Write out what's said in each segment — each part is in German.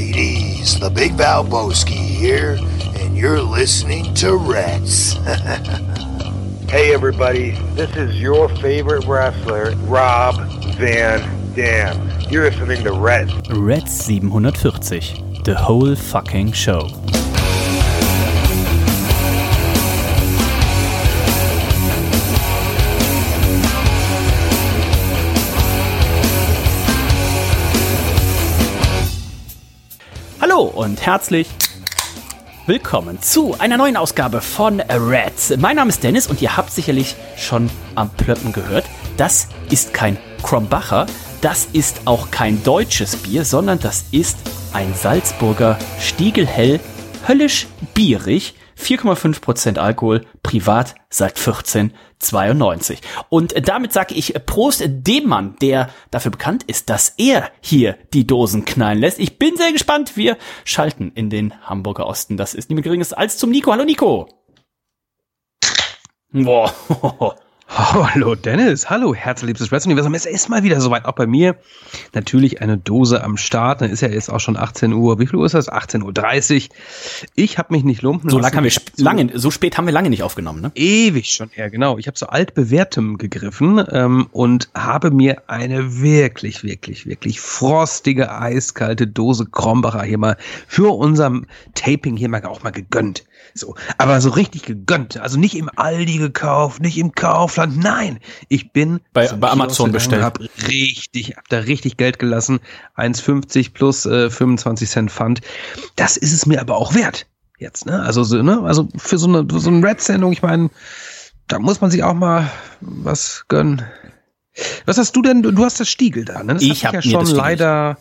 mateys, the Big Valboski here, and you're listening to Rats. Hey everybody, this is your favorite wrestler, Rob Van Dam. You're listening to Rats. Rats 740. The whole fucking show. Und herzlich willkommen zu einer neuen Ausgabe von Reds. Mein Name ist Dennis und ihr habt sicherlich schon am Plöppen gehört. Das ist kein Krombacher, das ist auch kein deutsches Bier, sondern das ist ein Salzburger Stiegelhell, höllisch bierig, 4,5% Alkohol, privat seit 1492. Und damit sage ich Prost dem Mann, der dafür bekannt ist, dass er hier die Dosen knallen lässt. Ich bin sehr gespannt. Wir schalten in den Hamburger Osten. Das ist niemand geringes als zum Nico. Hallo Nico. Boah. Hallo Dennis, hallo herzliebstes Wrestling-Universum. Es ist mal wieder soweit, auch bei mir. Natürlich eine Dose am Start. Dann ist ja jetzt auch schon 18 Uhr. Wie viel Uhr ist das? 18.30 Uhr. Ich habe mich nicht lumpen So lange haben wir lange, so spät haben wir lange nicht aufgenommen, ne? Ewig schon her, genau. Ich habe zu altbewährtem gegriffen ähm, und habe mir eine wirklich, wirklich, wirklich frostige, eiskalte Dose Krombacher hier mal für unserem Taping hier mal auch mal gegönnt. So, aber so richtig gegönnt. Also nicht im Aldi gekauft, nicht im Kaufland. Nein, ich bin bei, bei Amazon bestellt. Hab richtig, hab da richtig Geld gelassen. 1,50 plus äh, 25 Cent Pfand. Das ist es mir aber auch wert. Jetzt, ne? Also, so, ne? Also für so eine, so eine Red-Sendung, ich meine, da muss man sich auch mal was gönnen. Was hast du denn? Du hast das Stiegel da, ne? Das ich habe ja schon leider. Ja.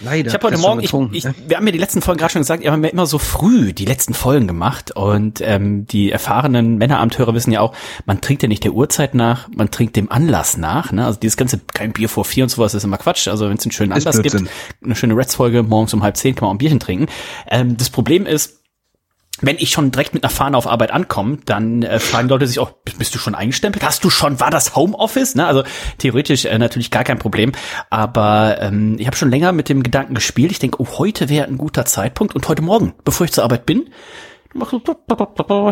Leider. Ich habe heute Morgen, ich, ich, ne? wir haben ja die letzten Folgen gerade schon gesagt, wir haben ja immer so früh die letzten Folgen gemacht und ähm, die erfahrenen Männeramteure wissen ja auch, man trinkt ja nicht der Uhrzeit nach, man trinkt dem Anlass nach. Ne? Also dieses ganze kein Bier vor vier und sowas ist immer Quatsch. Also wenn es einen schönen Anlass gibt, eine schöne Reds-Folge morgens um halb zehn kann man auch ein Bierchen trinken. Ähm, das Problem ist, wenn ich schon direkt mit einer Fahne auf Arbeit ankomme, dann äh, fragen Leute sich auch, bist du schon eingestempelt? Hast du schon, war das Homeoffice? Ne? Also theoretisch äh, natürlich gar kein Problem. Aber ähm, ich habe schon länger mit dem Gedanken gespielt. Ich denke, oh, heute wäre ein guter Zeitpunkt und heute Morgen, bevor ich zur Arbeit bin,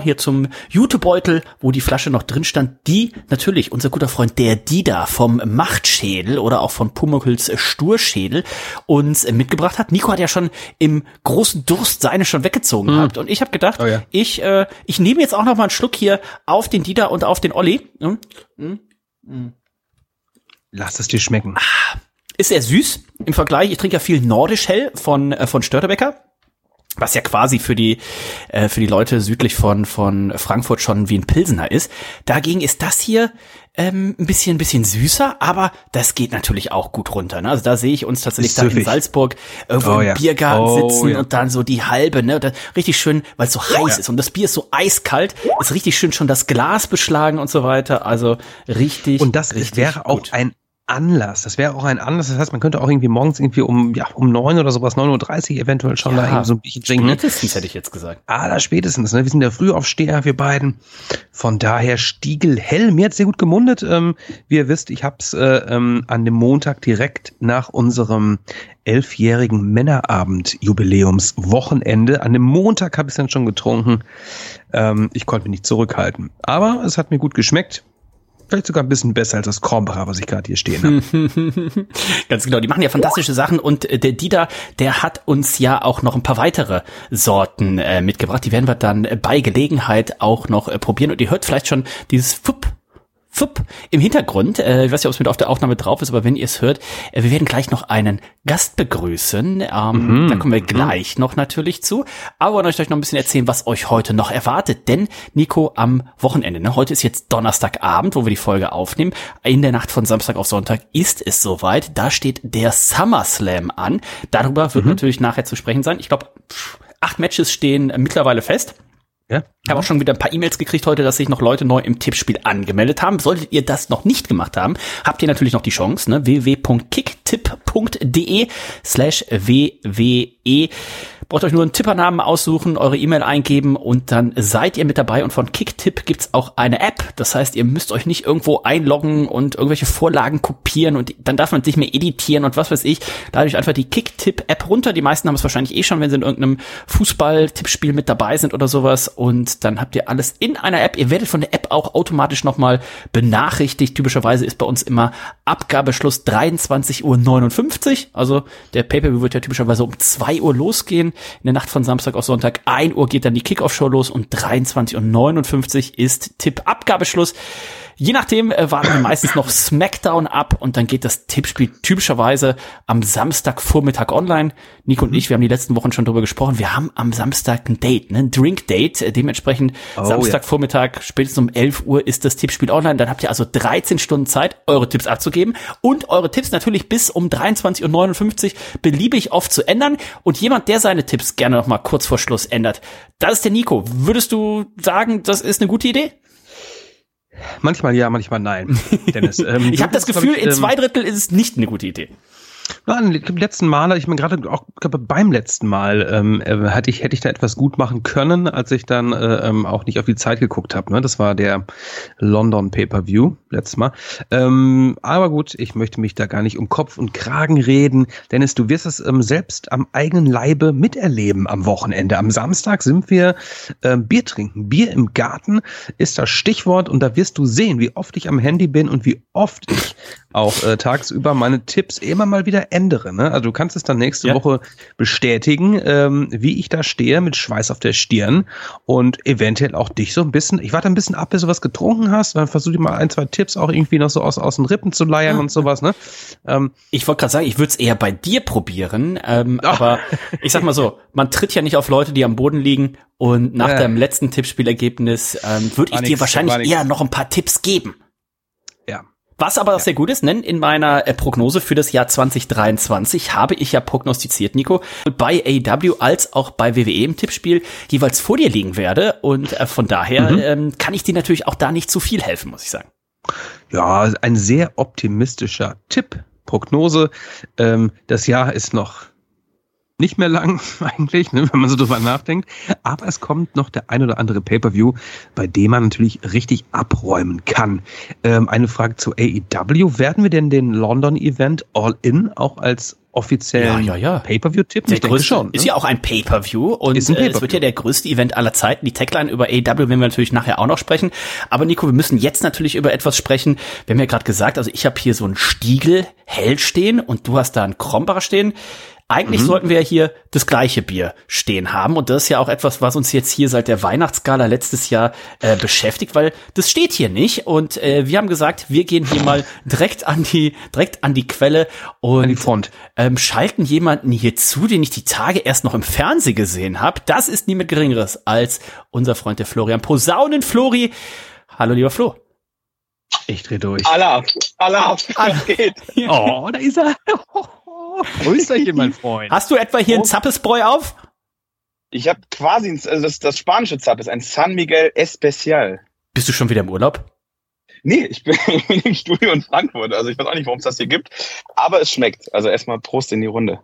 hier zum Jutebeutel, wo die Flasche noch drin stand, die natürlich unser guter Freund der Dida vom Machtschädel oder auch von Pumuckls Sturschädel uns mitgebracht hat. Nico hat ja schon im großen Durst seine schon weggezogen hm. gehabt und ich habe gedacht, oh ja. ich äh, ich nehme jetzt auch noch mal einen Schluck hier auf den Dida und auf den Olli. Hm? Hm? hm. Lass es dir schmecken. Ah, ist sehr süß im Vergleich. Ich trinke ja viel Nordisch Hell von äh, von Störtebecker was ja quasi für die äh, für die Leute südlich von von Frankfurt schon wie ein Pilsener ist. Dagegen ist das hier ähm, ein bisschen ein bisschen süßer, aber das geht natürlich auch gut runter. Ne? Also da sehe ich uns tatsächlich dann in Salzburg irgendwo oh, im ja. Biergarten oh, sitzen ja. und dann so die halbe, ne, da, richtig schön, weil es so heiß ja. ist und das Bier ist so eiskalt, ist richtig schön schon das Glas beschlagen und so weiter. Also richtig. Und das richtig wäre auch gut. ein Anlass. Das wäre auch ein Anlass. Das heißt, man könnte auch irgendwie morgens irgendwie um, ja, um neun oder sowas, 9.30 Uhr eventuell schon ja, da eben so ein bisschen trinken. Spätestens hätte ich jetzt gesagt. Ah, da spätestens. Ne? Wir sind ja früh aufsteher, wir beiden. Von daher Stiegelhell. Mir hat sehr gut gemundet. Ähm, wie ihr wisst, ich habe es äh, ähm, an dem Montag direkt nach unserem elfjährigen Männerabend-Jubiläumswochenende. An dem Montag habe ich es dann schon getrunken. Ähm, ich konnte mich nicht zurückhalten. Aber es hat mir gut geschmeckt. Vielleicht sogar ein bisschen besser als das Krombacher, was ich gerade hier stehen habe. Ganz genau, die machen ja fantastische Sachen und äh, der Dieter, der hat uns ja auch noch ein paar weitere Sorten äh, mitgebracht. Die werden wir dann bei Gelegenheit auch noch äh, probieren und ihr hört vielleicht schon dieses Fupp Fupp im Hintergrund. Äh, ich weiß nicht, ob es mit auf der Aufnahme drauf ist, aber wenn ihr es hört, äh, wir werden gleich noch einen Gast begrüßen. Ähm, mhm. Da kommen wir gleich noch natürlich zu. Aber wollen euch noch ein bisschen erzählen, was euch heute noch erwartet. Denn Nico am Wochenende, ne? heute ist jetzt Donnerstagabend, wo wir die Folge aufnehmen. In der Nacht von Samstag auf Sonntag ist es soweit. Da steht der SummerSlam an. Darüber wird mhm. natürlich nachher zu sprechen sein. Ich glaube, acht Matches stehen mittlerweile fest. Ja. Ich habe auch schon wieder ein paar E-Mails gekriegt heute, dass sich noch Leute neu im Tippspiel angemeldet haben. Solltet ihr das noch nicht gemacht haben, habt ihr natürlich noch die Chance, ne? www.kicktipp.de slash wwe Braucht euch nur einen Tippernamen aussuchen, eure E-Mail eingeben und dann seid ihr mit dabei. Und von Kicktipp gibt's auch eine App. Das heißt, ihr müsst euch nicht irgendwo einloggen und irgendwelche Vorlagen kopieren und dann darf man sich mehr editieren und was weiß ich. Dadurch einfach die Kicktipp-App runter. Die meisten haben es wahrscheinlich eh schon, wenn sie in irgendeinem Fußball-Tippspiel mit dabei sind oder sowas. Und dann habt ihr alles in einer App. Ihr werdet von der App auch automatisch nochmal benachrichtigt. Typischerweise ist bei uns immer Abgabeschluss 23.59 Uhr. Also der Pay-Per-View wird ja typischerweise um 2 Uhr losgehen in der Nacht von Samstag auf Sonntag. 1 Uhr geht dann die Kickoff-Show los und 23.59 Uhr ist Tipp-Abgabeschluss. Je nachdem äh, warten wir meistens noch Smackdown ab und dann geht das Tippspiel typischerweise am Samstagvormittag online. Nico und ich, wir haben die letzten Wochen schon drüber gesprochen. Wir haben am Samstag ein Date, ne? ein Drink-Date. Äh, dementsprechend oh, Samstagvormittag, ja. spätestens um 11 Uhr ist das Tippspiel online. Dann habt ihr also 13 Stunden Zeit, eure Tipps abzugeben und eure Tipps natürlich bis um 23.59 Uhr beliebig oft zu ändern. Und jemand, der seine Tipps gerne noch mal kurz vor Schluss ändert, das ist der Nico. Würdest du sagen, das ist eine gute Idee? Manchmal ja, manchmal nein. Dennis, ähm, ich habe das Gefühl, ich, in zwei Drittel ist es nicht eine gute Idee. Im letzten Mal, ich mir gerade auch glaube, beim letzten Mal ähm, äh, hatte ich hätte ich da etwas gut machen können, als ich dann äh, ähm, auch nicht auf die Zeit geguckt habe. Ne? Das war der London Pay-per-View letztes Mal. Ähm, aber gut, ich möchte mich da gar nicht um Kopf und Kragen reden, Dennis, du wirst es ähm, selbst am eigenen Leibe miterleben am Wochenende. Am Samstag sind wir äh, Bier trinken. Bier im Garten ist das Stichwort und da wirst du sehen, wie oft ich am Handy bin und wie oft ich auch äh, tagsüber meine Tipps immer mal wieder ändere. Ne? Also du kannst es dann nächste ja. Woche bestätigen, ähm, wie ich da stehe mit Schweiß auf der Stirn und eventuell auch dich so ein bisschen. Ich warte ein bisschen ab, bis du was getrunken hast, dann versuche ich mal ein, zwei Tipps auch irgendwie noch so aus, aus den Rippen zu leiern ja. und sowas. Ne? Ähm, ich wollte gerade sagen, ich würde es eher bei dir probieren, ähm, aber ich sag mal so, man tritt ja nicht auf Leute, die am Boden liegen und nach ja. deinem letzten Tippspielergebnis ähm, würde ich dir wahrscheinlich eher noch ein paar Tipps geben. Was aber ja. sehr gut ist, denn in meiner äh, Prognose für das Jahr 2023 habe ich ja prognostiziert, Nico, bei AW als auch bei WWE im Tippspiel jeweils vor dir liegen werde. Und äh, von daher mhm. ähm, kann ich dir natürlich auch da nicht zu viel helfen, muss ich sagen. Ja, ein sehr optimistischer Tipp. Prognose. Ähm, das Jahr ist noch nicht mehr lang eigentlich, ne, wenn man so drüber nachdenkt. Aber es kommt noch der ein oder andere Pay-per-View, bei dem man natürlich richtig abräumen kann. Ähm, eine Frage zu AEW. Werden wir denn den London-Event All-In auch als offiziellen ja, ja, ja. Pay-per-view-Tipp? Ich denke schon. Ne? Ist ja auch ein Pay-per-view und Pay äh, es wird ja der größte Event aller Zeiten. Die Tagline über AEW werden wir natürlich nachher auch noch sprechen. Aber Nico, wir müssen jetzt natürlich über etwas sprechen. Wir haben ja gerade gesagt, also ich habe hier so einen Stiegel hell stehen und du hast da einen Krombacher stehen. Eigentlich mhm. sollten wir ja hier das gleiche Bier stehen haben. Und das ist ja auch etwas, was uns jetzt hier seit der Weihnachtsgala letztes Jahr äh, beschäftigt, weil das steht hier nicht. Und äh, wir haben gesagt, wir gehen hier mal direkt an die, direkt an die Quelle und die Front. Ähm, schalten jemanden hier zu, den ich die Tage erst noch im Fernsehen gesehen habe. Das ist niemand Geringeres als unser Freund der Florian Posaunen Flori. Hallo, lieber Flo. Ich dreh durch. Allah, Allah, was geht? Oh, da ist er. Grüßerchen, mein Freund. Hast du etwa hier oh. ein Zappesbräu auf? Ich habe quasi ein, also das, das spanische Zappes, ein San Miguel Especial. Bist du schon wieder im Urlaub? Nee, ich bin, im Studio in Frankfurt. Also ich weiß auch nicht, warum es das hier gibt. Aber es schmeckt. Also erstmal Prost in die Runde.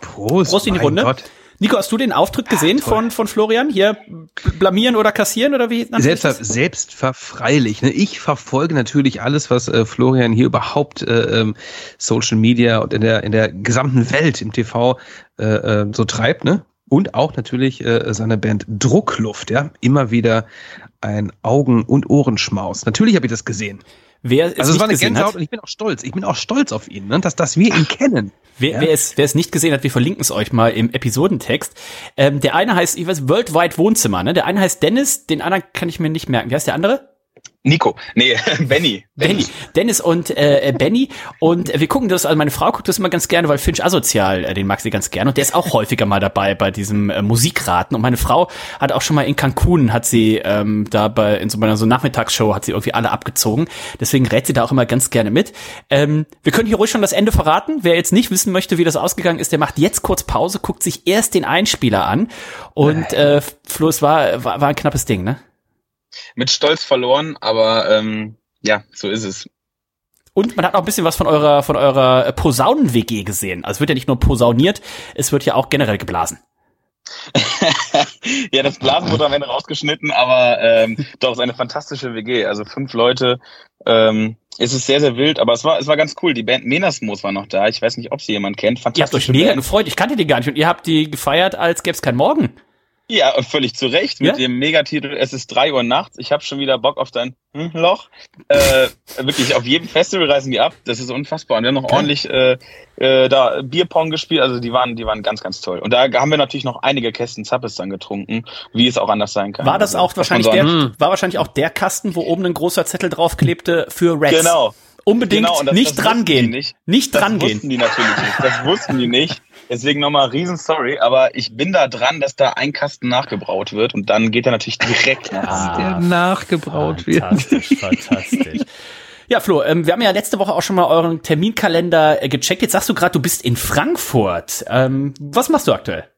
Prost, Prost in die Runde. Gott. Nico, hast du den Auftritt gesehen ja, von, von Florian? Hier blamieren oder kassieren oder wie? Selbst, selbstverfreilich. Ne? Ich verfolge natürlich alles, was äh, Florian hier überhaupt äh, ähm, Social Media und in der, in der gesamten Welt im TV äh, äh, so treibt. Ne? Und auch natürlich äh, seine Band Druckluft. Ja, Immer wieder ein Augen- und Ohrenschmaus. Natürlich habe ich das gesehen. Wer es also es war eine Gänsehaut hat, und ich bin auch stolz. Ich bin auch stolz auf ihn, ne? dass, dass wir ihn kennen. Wer, ja? wer, es, wer es nicht gesehen hat, wir verlinken es euch mal im Episodentext. Ähm, der eine heißt, ich weiß, Worldwide Wohnzimmer, ne? Der eine heißt Dennis, den anderen kann ich mir nicht merken. Wie heißt der andere? Nico, nee, Benny. Benny. Dennis und äh, äh, Benny. Und wir gucken das, also meine Frau guckt das immer ganz gerne, weil Finch Asozial, äh, den mag sie ganz gerne. Und der ist auch häufiger mal dabei bei diesem äh, Musikraten. Und meine Frau hat auch schon mal in Cancun, hat sie ähm, da bei, in so einer so Nachmittagsshow, hat sie irgendwie alle abgezogen. Deswegen rät sie da auch immer ganz gerne mit. Ähm, wir können hier ruhig schon das Ende verraten. Wer jetzt nicht wissen möchte, wie das ausgegangen ist, der macht jetzt kurz Pause, guckt sich erst den Einspieler an. Und äh, Flo, es war, war, war ein knappes Ding, ne? Mit Stolz verloren, aber ähm, ja, so ist es. Und man hat auch ein bisschen was von eurer von eurer Posaunen-WG gesehen. Also es wird ja nicht nur posauniert, es wird ja auch generell geblasen. ja, das Blasen wurde am Ende rausgeschnitten, aber ähm, doch, es ist eine fantastische WG. Also fünf Leute. Ähm, es ist sehr, sehr wild, aber es war, es war ganz cool. Die Band Menasmos war noch da. Ich weiß nicht, ob sie jemand kennt. Fantastisch. Ihr habt euch mega Band. gefreut. Ich kannte die gar nicht. Und ihr habt die gefeiert, als gäbe es keinen Morgen. Ja, völlig zu Recht mit ja? dem Megatitel Es ist drei Uhr nachts. Ich habe schon wieder Bock auf dein hm, Loch. Äh, wirklich, auf jedem Festival reisen die ab. Das ist unfassbar. Und wir haben noch okay. ordentlich äh, äh, da Bierpong gespielt. Also die waren, die waren ganz, ganz toll. Und da haben wir natürlich noch einige Kästen Zappes dann getrunken, wie es auch anders sein kann. War das also, auch wahrscheinlich der, hm. war wahrscheinlich auch der Kasten, wo oben ein großer Zettel drauf klebte für Reds? Genau. Unbedingt genau, das, nicht das drangehen. Nicht, nicht drangehen. Das wussten die natürlich nicht. Das wussten die nicht. Deswegen nochmal riesen sorry, aber ich bin da dran, dass da ein Kasten nachgebraut wird und dann geht er natürlich direkt nach. Ah, der nachgebraut fantastisch, wird. Fantastisch, fantastisch. Ja, Flo, ähm, wir haben ja letzte Woche auch schon mal euren Terminkalender äh, gecheckt. Jetzt sagst du gerade, du bist in Frankfurt. Ähm, was machst du aktuell?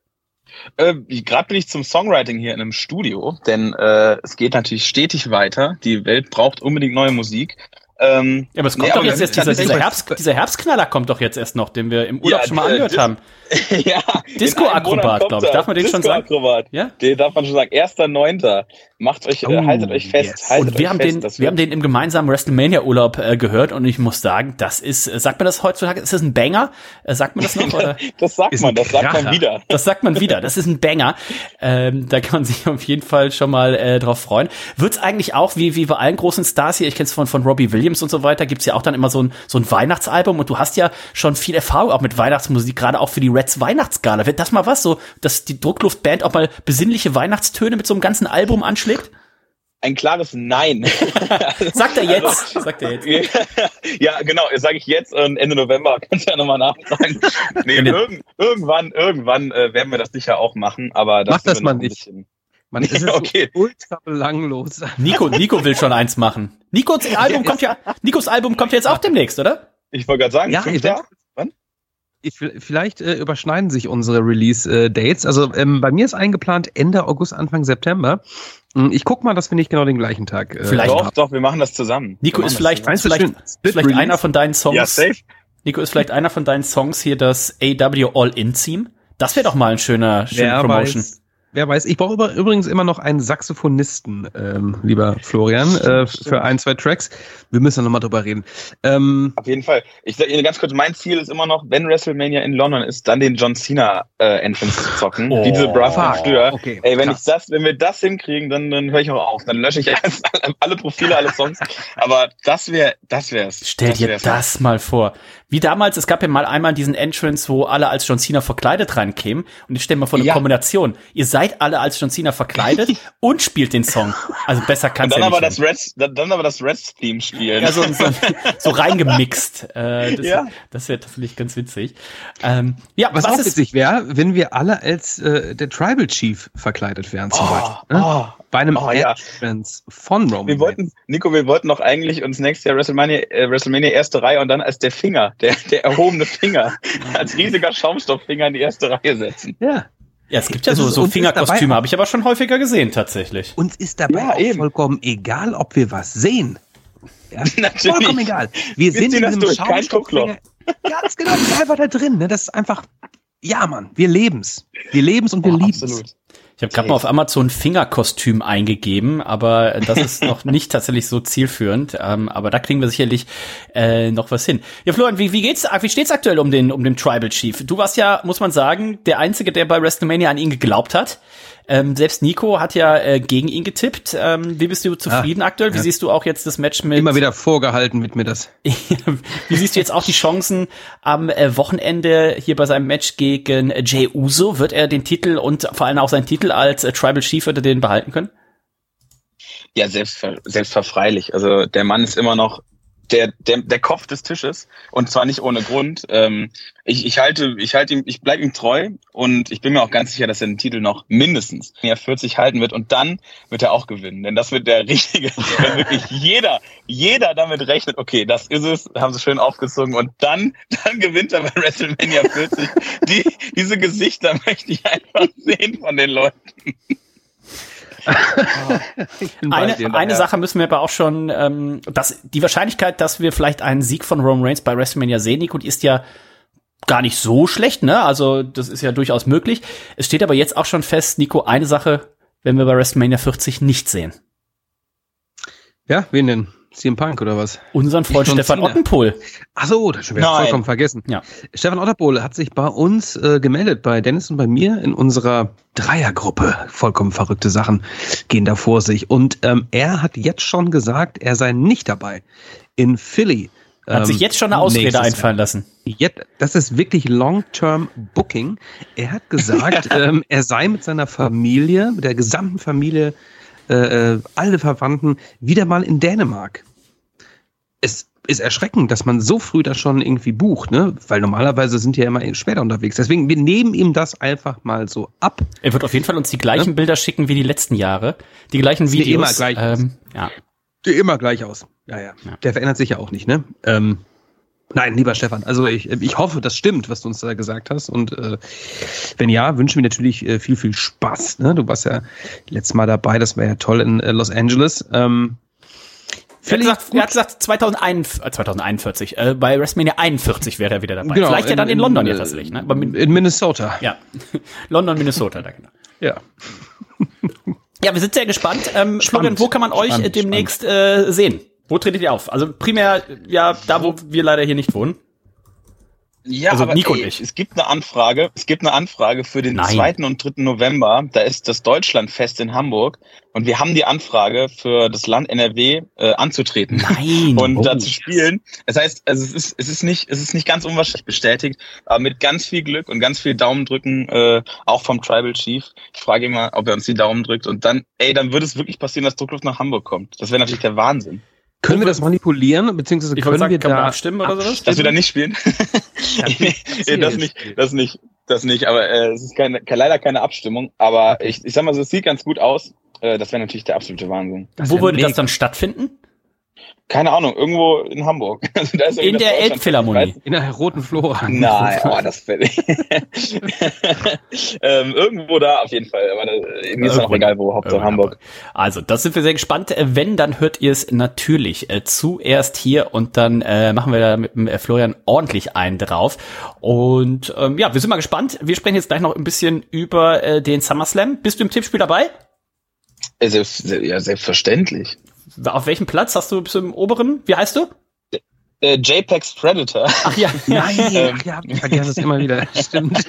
Äh, gerade bin ich zum Songwriting hier in einem Studio, denn äh, es geht natürlich stetig weiter. Die Welt braucht unbedingt neue Musik. Ähm, ja, aber es kommt nee, doch jetzt erst, dieser, dieser, Herbst, dieser Herbstknaller kommt doch jetzt erst noch, den wir im Urlaub ja, schon mal angehört haben. ja. Disco-Akrobat, glaube ich. Darf man den schon sagen? Disco-Akrobat. Ja? Den darf man schon sagen. Erster Neunter. Macht euch, äh, oh, haltet euch fest. Yes. Haltet und wir haben fest, den, wir haben den im gemeinsamen WrestleMania-Urlaub äh, gehört und ich muss sagen, das ist, äh, sagt man das heutzutage, ist das ein Banger? Äh, sagt man das noch? Oder? das sagt man, das sagt man wieder. Das sagt man wieder. Das ist ein Banger. Ähm, da kann man sich auf jeden Fall schon mal äh, drauf freuen. Wird's eigentlich auch, wie, wie bei allen großen Stars hier, ich kenne es von, von Robbie Williams und so weiter, gibt's ja auch dann immer so ein, so ein Weihnachtsalbum und du hast ja schon viel Erfahrung auch mit Weihnachtsmusik, gerade auch für die Reds Weihnachtsgala. Wird das mal was, so, dass die Druckluftband auch mal besinnliche Weihnachtstöne mit so einem ganzen Album anschlägt? Ein klares Nein. sagt er jetzt. sagt er jetzt. ja, genau, sage ich jetzt und Ende November kannst du ja nochmal nachfragen. Nee, irgend, irgendwann, irgendwann äh, werden wir das sicher auch machen, aber das Mach das mal nicht. Man ist okay. so ultra belanglos. Nico, Nico will schon eins machen. Nikos Album kommt ja, Nikos Album kommt ja jetzt auch demnächst, oder? Ich wollte gerade sagen, ja, Wann? Ich, vielleicht äh, überschneiden sich unsere Release-Dates. Äh, also ähm, bei mir ist eingeplant Ende August, Anfang September. Hm, ich guck mal, dass wir nicht genau den gleichen Tag. Äh, vielleicht doch, doch, wir machen das zusammen. Nico ist vielleicht, ist vielleicht, vielleicht einer von deinen Songs. Ja, safe. Nico ist vielleicht einer von deinen Songs hier das AW All-In-Theme. Das wäre doch mal ein schöner, schöner Promotion. Weiß, Wer weiß, ich brauche übrigens immer noch einen Saxophonisten, ähm, lieber Florian, äh, für ein, zwei Tracks. Wir müssen da nochmal drüber reden. Ähm, Auf jeden Fall. Ich sage Ihnen ganz kurz, mein Ziel ist immer noch, wenn WrestleMania in London ist, dann den John Cena äh, Entrance zu zocken. Oh, wie diese Brass früher. Okay, Ey, wenn krass. ich das, wenn wir das hinkriegen, dann, dann höre ich auch auf. Dann lösche ich alle Profile, alle Songs. Aber das wäre, das wär's. Stell das dir das mal vor. Wie damals, es gab ja mal einmal diesen Entrance, wo alle als John Cena verkleidet reinkämen. Und ich stelle mir vor eine ja. Kombination. Ihr seid alle als John Cena verkleidet und spielt den Song. Also besser kann es ja aber nicht. Das Rest, dann, dann aber das Rest-Theme spielen. Ja, so, so, so reingemixt. Äh, das ja. das wäre vielleicht ganz witzig. Ähm, ja, was, was auch witzig wäre, wenn wir alle als äh, der Tribal Chief verkleidet wären zum oh, Beispiel. Ne? Oh, Bei einem oh, Entrance ja. von Roman. Wir wollten, Nico, wir wollten doch eigentlich uns nächstes Jahr WrestleMania, äh, WrestleMania erste Reihe und dann als der Finger der, der erhobene Finger als riesiger Schaumstofffinger in die erste Reihe setzen. Ja. Ja, es gibt ja so, so Fingerkostüme, habe ich aber schon häufiger gesehen, tatsächlich. Uns ist dabei ja, auch vollkommen egal, ob wir was sehen. Ja, Natürlich. Vollkommen egal. Wir, wir sind in einem Schaumstofffinger. Ganz genau, wir sind einfach da drin. Ne? Das ist einfach, ja, Mann, wir leben's. Wir leben's und wir oh, lieben's. Absolut. Ich habe gerade mal auf Amazon Fingerkostüm eingegeben, aber das ist noch nicht tatsächlich so zielführend. Ähm, aber da kriegen wir sicherlich äh, noch was hin. Ja, Florian, wie, wie geht's? Wie steht's aktuell um den um den Tribal Chief? Du warst ja, muss man sagen, der einzige, der bei WrestleMania an ihn geglaubt hat. Ähm, selbst Nico hat ja äh, gegen ihn getippt. Ähm, wie bist du zufrieden ah, aktuell? Wie ja. siehst du auch jetzt das Match mit? Immer wieder vorgehalten mit mir das. wie siehst du jetzt auch die Chancen am äh, Wochenende hier bei seinem Match gegen äh, Jay Uso? Wird er den Titel und vor allem auch seinen Titel als äh, Tribal Chief, wird er den behalten können? Ja, selbstver selbstverfreilich. Also der Mann ist immer noch der, der, der Kopf des Tisches und zwar nicht ohne Grund. Ähm, ich, ich halte, ich halte ihm, ich bleibe ihm treu und ich bin mir auch ganz sicher, dass er den Titel noch mindestens ja 40 halten wird und dann wird er auch gewinnen, denn das wird der richtige, wenn wirklich jeder, jeder damit rechnet, okay, das ist es, haben sie schön aufgezogen und dann, dann gewinnt er bei WrestleMania 40. Die, diese Gesichter möchte ich einfach sehen von den Leuten. eine, eine Sache müssen wir aber auch schon, ähm, dass die Wahrscheinlichkeit, dass wir vielleicht einen Sieg von Roman Reigns bei WrestleMania sehen, Nico, die ist ja gar nicht so schlecht, ne? Also das ist ja durchaus möglich. Es steht aber jetzt auch schon fest, Nico, eine Sache, wenn wir bei WrestleMania 40 nicht sehen. Ja, wen denn? CM Punk oder was? Unseren Freund Stefan Cena. Ottenpohl. Ach so, das schon wieder vollkommen vergessen. Ja. Stefan Ottenpohl hat sich bei uns äh, gemeldet, bei Dennis und bei mir in unserer Dreiergruppe. Vollkommen verrückte Sachen gehen da vor sich. Und ähm, er hat jetzt schon gesagt, er sei nicht dabei in Philly. Hat ähm, sich jetzt schon eine Ausrede einfallen lassen. Jetzt, das ist wirklich Long-Term Booking. Er hat gesagt, ähm, er sei mit seiner Familie, mit der gesamten Familie äh, äh, alle Verwandten wieder mal in Dänemark. Es ist erschreckend, dass man so früh das schon irgendwie bucht, ne? Weil normalerweise sind die ja immer später unterwegs. Deswegen, wir nehmen ihm das einfach mal so ab. Er wird auf jeden Fall uns die gleichen ja? Bilder schicken wie die letzten Jahre. Die gleichen Videos. Die immer gleich ähm, ja. Die immer gleich aus. Ja, ja, ja. Der verändert sich ja auch nicht, ne? Ähm, Nein, lieber Stefan, also ich, ich hoffe, das stimmt, was du uns da gesagt hast. Und äh, wenn ja, wünschen wir natürlich äh, viel, viel Spaß. Ne? Du warst ja letztes Mal dabei, das war ja toll in äh, Los Angeles. Ähm, er hat, gesagt, er hat gesagt 2041, äh, 2041 äh, bei WrestleMania 41 wäre er wieder dabei. Genau, Vielleicht in, ja dann in, in London jetzt tatsächlich. Ne? In Minnesota. Ja, London, Minnesota, da genau. Ja. ja, wir sind sehr gespannt. Ähm, Florian, wo kann man euch spannend, demnächst äh, sehen? Wo tretet ihr auf? Also primär ja da, wo wir leider hier nicht wohnen. Ja, also aber Nico ey, und ich. Es gibt eine Anfrage. Es gibt eine Anfrage für den Nein. 2. und 3. November. Da ist das Deutschlandfest in Hamburg. Und wir haben die Anfrage für das Land NRW äh, anzutreten. Nein. und oh. da zu spielen. Das heißt, also es ist, es ist nicht, es ist nicht ganz unwahrscheinlich bestätigt, aber mit ganz viel Glück und ganz viel Daumendrücken, äh, auch vom Tribal Chief. Ich frage ihn mal, ob er uns die Daumen drückt. Und dann, ey, dann würde es wirklich passieren, dass Druckluft nach Hamburg kommt. Das wäre natürlich der Wahnsinn. Können wir das manipulieren, beziehungsweise ich können sagen, wir kann da abstimmen oder sowas? Dass wir da nicht spielen? Ja, nee, das nicht, das nicht, das nicht. Aber äh, es ist keine, leider keine Abstimmung. Aber ich, ich sag mal so, es sieht ganz gut aus. Äh, das wäre natürlich der absolute Wahnsinn. Wo würde das dann stattfinden? Keine Ahnung, irgendwo in Hamburg. Also da ist in der Elbphilharmonie. In der roten Flora. Nein, oh, das fällt ähm, Irgendwo da auf jeden Fall. Aber da, mir ist auch egal, wo, Hauptsache Hamburg. Also, das sind wir sehr gespannt. Äh, wenn, dann hört ihr es natürlich äh, zuerst hier und dann äh, machen wir da mit dem äh, Florian ordentlich einen drauf. Und ähm, ja, wir sind mal gespannt. Wir sprechen jetzt gleich noch ein bisschen über äh, den SummerSlam. Bist du im Tippspiel dabei? Selbst, ja, selbstverständlich. Auf welchem Platz hast du bist du im oberen? Wie heißt du? Äh, JPEGs Predator. Ach ja, nein, ähm, ach ja, ich vergesse es immer wieder. Stimmt.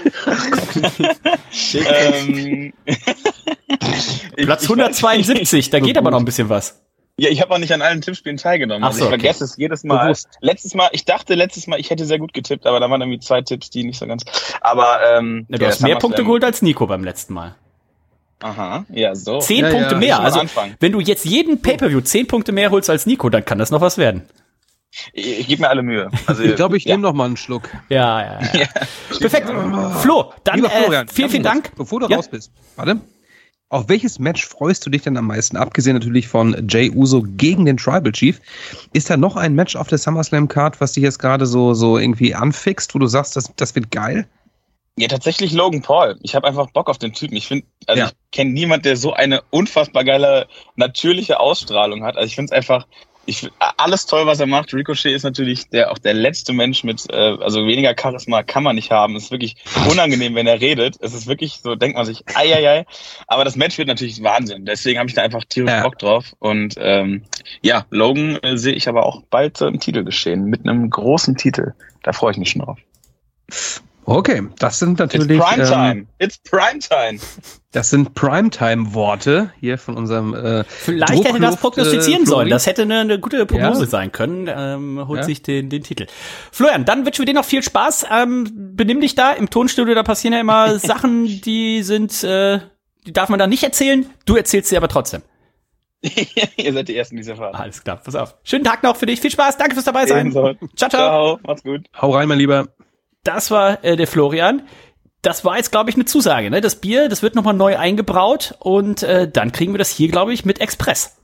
ähm, Platz 172, da geht aber noch ein bisschen was. Ja, ich habe auch nicht an allen Tippspielen teilgenommen. Also so, ich okay. vergesse es jedes Mal. Bewusst. Letztes Mal, ich dachte letztes Mal, ich hätte sehr gut getippt, aber da waren irgendwie zwei Tipps, die nicht so ganz. Aber ähm, ja, du hast mehr Punkte geholt als Nico beim letzten Mal. Aha, ja, so. Zehn ja, Punkte ja, mehr. Also, wenn du jetzt jeden Pay-Per-View zehn Punkte mehr holst als Nico, dann kann das noch was werden. Ich, ich gebe mir alle Mühe. Also, ich glaube, ich ja. nehme noch mal einen Schluck. Ja, ja, ja. ja. Perfekt. Flo, dann Florian, äh, vielen, vielen Dank. Bevor du raus bist, warte. Auf welches Match freust du dich denn am meisten? Abgesehen natürlich von Jay Uso gegen den Tribal Chief. Ist da noch ein Match auf der SummerSlam Card, was dich jetzt gerade so, so irgendwie anfixt, wo du sagst, das, das wird geil? Ja, tatsächlich Logan Paul. Ich habe einfach Bock auf den Typen. Ich finde, also ja. ich kenne niemand, der so eine unfassbar geile natürliche Ausstrahlung hat. Also ich finde es einfach, ich alles toll, was er macht. Ricochet ist natürlich der auch der letzte Mensch mit, äh, also weniger Charisma kann man nicht haben. Es ist wirklich unangenehm, wenn er redet. Es ist wirklich so, denkt man sich, ei, ei, ei. Aber das Match wird natürlich Wahnsinn. Deswegen habe ich da einfach tierisch ja. Bock drauf. Und ähm, ja, Logan äh, sehe ich aber auch bald so im Titel geschehen mit einem großen Titel. Da freue ich mich schon drauf. Okay, das sind natürlich. It's Primetime. Ähm, It's Primetime. Das sind Primetime-Worte hier von unserem. Äh, Vielleicht hätte das prognostizieren äh, sollen. Das hätte eine, eine gute Prognose ja. sein können. Ähm, holt ja. sich den, den Titel. Florian, dann wünschen wir dir noch viel Spaß. Ähm, benimm dich da im Tonstudio. Da passieren ja immer Sachen, die sind, äh, die darf man da nicht erzählen. Du erzählst sie aber trotzdem. Ihr seid die Ersten dieser Fahrt. Alles klar, pass auf. Schönen Tag noch für dich. Viel Spaß. Danke fürs dabei sein. Ciao, ciao. Ciao, macht's gut. Hau rein, mein Lieber. Das war äh, der Florian. Das war jetzt, glaube ich, eine Zusage. Ne? Das Bier, das wird nochmal neu eingebraut und äh, dann kriegen wir das hier, glaube ich, mit Express.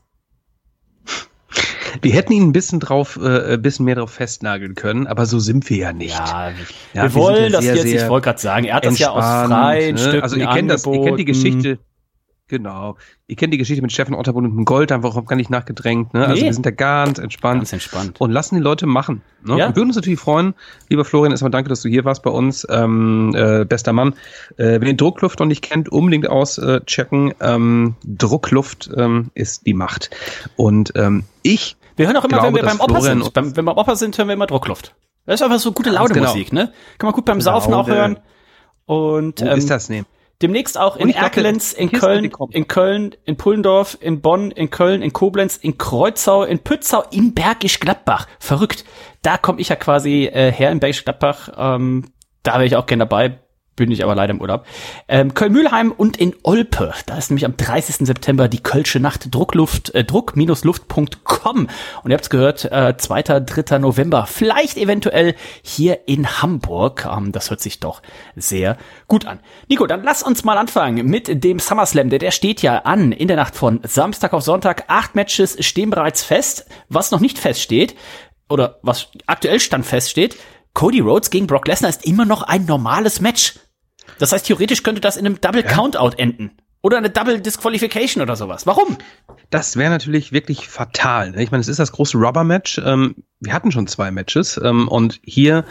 Wir hätten ihn ein bisschen drauf, äh, ein bisschen mehr drauf festnageln können, aber so sind wir ja nicht. Ja, ja wir, wir wollen ja das sehr, jetzt, ich wollte gerade sagen, er hat das ja aus freien ne? Stücken Also ihr kennt das, ihr kennt die Geschichte, Genau. Ihr kennt die Geschichte mit Steffen Otterbrunn und dem Gold, einfach überhaupt gar nicht nachgedrängt. Ne? Also nee. Also wir sind da ganz entspannt. Ganz entspannt. Und lassen die Leute machen. Ne? Ja. Wir würden uns natürlich freuen, lieber Florian, erstmal danke, dass du hier warst bei uns. Ähm, äh, bester Mann. Äh, wenn ihr Druckluft noch nicht kennt, unbedingt auschecken. Ähm, Druckluft ähm, ist die Macht. Und ähm, ich. Wir hören auch immer, glaube, wenn wir beim Opa sind. Beim, wenn wir beim Opa sind, hören wir immer Druckluft. Das ist einfach so gute Laune genau. Ne? Kann man gut beim Saufen auch hören. Und, Wo ähm, ist das ne? Demnächst auch in Erkelenz, in Köln, in Köln, in Pullendorf, in Bonn, in Köln, in Koblenz, in Kreuzau, in Pützau, in Bergisch Gladbach. Verrückt. Da komme ich ja quasi äh, her in Bergisch Gladbach. Ähm, da wäre ich auch gerne dabei bin ich aber leider im Urlaub. Ähm, Köln-Mühlheim und in Olpe. Da ist nämlich am 30. September die Kölsche Nacht Druckluft, äh, druck-luft.com. Und ihr habt's gehört, äh, 2. 3. November. Vielleicht eventuell hier in Hamburg. Ähm, das hört sich doch sehr gut an. Nico, dann lass uns mal anfangen mit dem SummerSlam. Der, der steht ja an in der Nacht von Samstag auf Sonntag. Acht Matches stehen bereits fest. Was noch nicht feststeht, oder was aktuell stand feststeht, Cody Rhodes gegen Brock Lesnar ist immer noch ein normales Match. Das heißt, theoretisch könnte das in einem Double Countout enden. Oder eine Double Disqualification oder sowas. Warum? Das wäre natürlich wirklich fatal. Ne? Ich meine, es ist das große Rubber-Match. Ähm, wir hatten schon zwei Matches ähm, und hier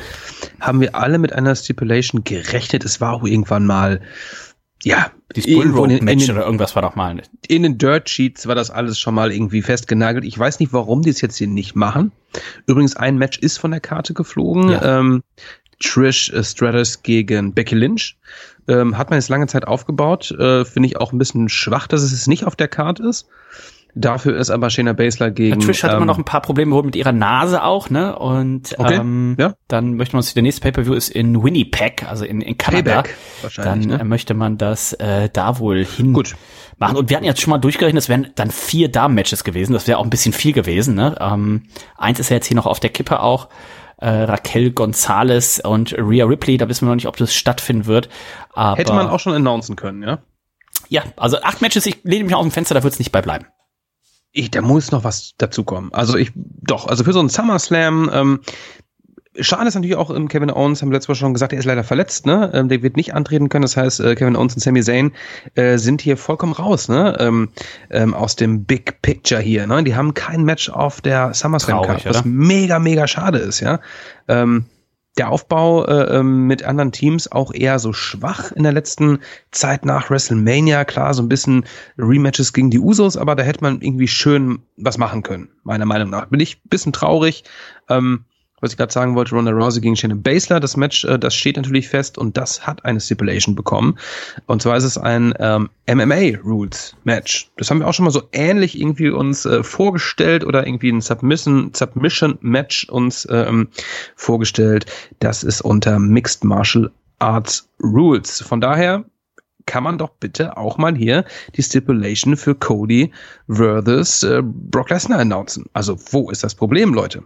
haben wir alle mit einer Stipulation gerechnet. Es war auch irgendwann mal, ja, die Match oder irgendwas war doch mal. In den Dirt Sheets war das alles schon mal irgendwie festgenagelt. Ich weiß nicht, warum die es jetzt hier nicht machen. Übrigens, ein Match ist von der Karte geflogen. Ja. Ähm, Trish Stratus gegen Becky Lynch. Ähm, hat man jetzt lange Zeit aufgebaut. Äh, Finde ich auch ein bisschen schwach, dass es nicht auf der Karte ist. Dafür ist aber Shayna Baszler gegen. Ja, Trish hat ähm, immer noch ein paar Probleme wohl mit ihrer Nase auch, ne? Und okay, ähm, ja. dann möchte man uns, der nächste Pay-Per-View ist in Winnipeg, also in, in Kanada. Payback, wahrscheinlich, dann ne? möchte man das äh, da wohl hin Gut. machen. Und wir hatten jetzt schon mal durchgerechnet, es wären dann vier Damen-Matches gewesen. Das wäre auch ein bisschen viel gewesen, ne? Ähm, eins ist ja jetzt hier noch auf der Kippe auch äh, Raquel Gonzalez und Rhea Ripley. Da wissen wir noch nicht, ob das stattfinden wird. Aber Hätte man auch schon announcen können, ja? Ja, also acht Matches, ich lehne mich aus dem Fenster, da wird es nicht bei bleiben. Ich, da muss noch was dazukommen. Also ich, doch, also für so einen SummerSlam, ähm, Schade ist natürlich auch, ähm, Kevin Owens, haben wir letztes Mal schon gesagt, er ist leider verletzt, ne? Ähm, der wird nicht antreten können. Das heißt, äh, Kevin Owens und Sami Zayn äh, sind hier vollkommen raus, ne? Ähm, ähm, aus dem Big Picture hier, ne? Die haben kein Match auf der SummerSlam Cup, was mega, mega schade ist, ja. Ähm, der Aufbau äh, ähm, mit anderen Teams auch eher so schwach in der letzten Zeit nach WrestleMania. Klar, so ein bisschen Rematches gegen die Usos, aber da hätte man irgendwie schön was machen können, meiner Meinung nach. Bin ich bisschen traurig. Ähm, was ich gerade sagen wollte, Ronda Rousey gegen Shannon Baszler, das Match, äh, das steht natürlich fest und das hat eine Stipulation bekommen. Und zwar ist es ein ähm, MMA-Rules-Match. Das haben wir auch schon mal so ähnlich irgendwie uns äh, vorgestellt oder irgendwie ein Submission, Submission-Match uns ähm, vorgestellt. Das ist unter Mixed Martial Arts Rules. Von daher kann man doch bitte auch mal hier die Stipulation für Cody versus äh, Brock Lesnar announcen. Also wo ist das Problem, Leute?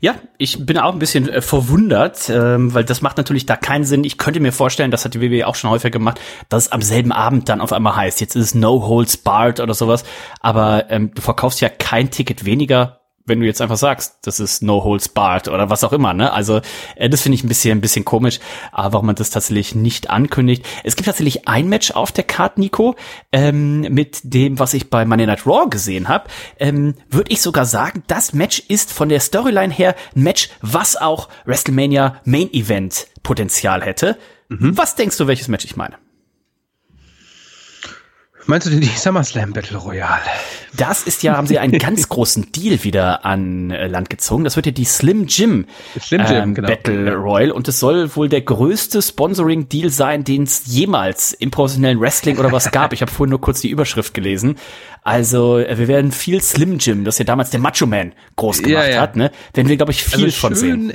Ja, ich bin auch ein bisschen äh, verwundert, ähm, weil das macht natürlich da keinen Sinn. Ich könnte mir vorstellen, das hat die WWE auch schon häufiger gemacht, dass es am selben Abend dann auf einmal heißt, jetzt ist es No Holds Barred oder sowas. Aber ähm, du verkaufst ja kein Ticket weniger wenn du jetzt einfach sagst, das ist No Holds Barred oder was auch immer, ne? Also äh, das finde ich ein bisschen ein bisschen komisch, aber warum man das tatsächlich nicht ankündigt. Es gibt tatsächlich ein Match auf der Card, Nico, ähm, mit dem, was ich bei Monday Night Raw gesehen habe, ähm, würde ich sogar sagen, das Match ist von der Storyline her ein Match, was auch WrestleMania Main Event Potenzial hätte. Mhm. Was denkst du, welches Match ich meine? Meinst du denn die SummerSlam Battle Royale? Das ist ja, haben sie einen ganz großen Deal wieder an äh, Land gezogen. Das wird ja die Slim Jim, Slim Jim ähm, genau. Battle Royale und es soll wohl der größte Sponsoring-Deal sein, den es jemals im professionellen Wrestling oder was gab. Ich habe vorhin nur kurz die Überschrift gelesen. Also äh, wir werden viel Slim Jim, das ja damals der Macho Man groß gemacht ja, ja. hat, ne? Werden wir, glaube ich, viel also von sehen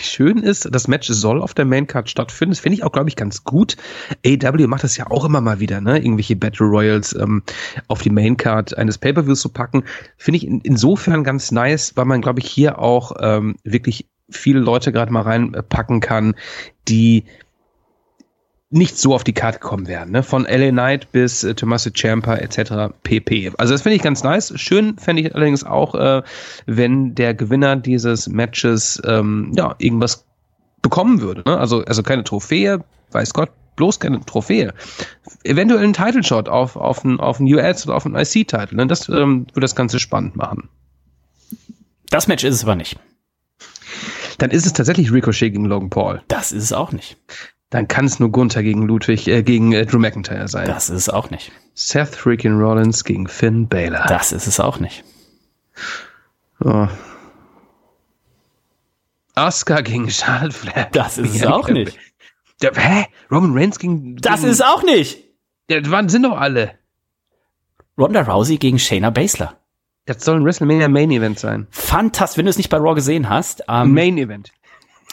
schön ist, das Match soll auf der Maincard stattfinden. Das finde ich auch, glaube ich, ganz gut. AW macht das ja auch immer mal wieder, ne? Irgendwelche Battle Royals ähm, auf die Maincard eines Pay-Per-Views zu packen. Finde ich in, insofern ganz nice, weil man, glaube ich, hier auch ähm, wirklich viele Leute gerade mal reinpacken kann, die nicht so auf die Karte kommen werden, ne? Von LA Knight bis äh, Tommaso Ciampa etc. pp. Also das finde ich ganz nice. Schön fände ich allerdings auch, äh, wenn der Gewinner dieses Matches ähm, ja irgendwas bekommen würde. Ne? Also also keine Trophäe, weiß Gott, bloß keine Trophäe. Eventuell ein Title Shot auf auf ein auf ein US oder auf ein IC Title. Ne? Das ähm, würde das Ganze spannend machen. Das Match ist es aber nicht. Dann ist es tatsächlich Ricochet gegen Logan Paul. Das ist es auch nicht. Dann kann es nur Gunther gegen Ludwig, äh, gegen äh, Drew McIntyre sein. Das ist es auch nicht. Seth freaking Rollins gegen Finn Balor. Das ist es auch nicht. Oh. Asuka gegen Charlotte Flair. Das ist es auch nicht. Ja, hä? Roman Reigns gegen. Das ist es auch nicht. Ja, wann sind doch alle? Ronda Rousey gegen Shayna Baszler. Das soll ein WrestleMania Main Event sein. Fantastisch, wenn du es nicht bei Raw gesehen hast. Ähm, Main Event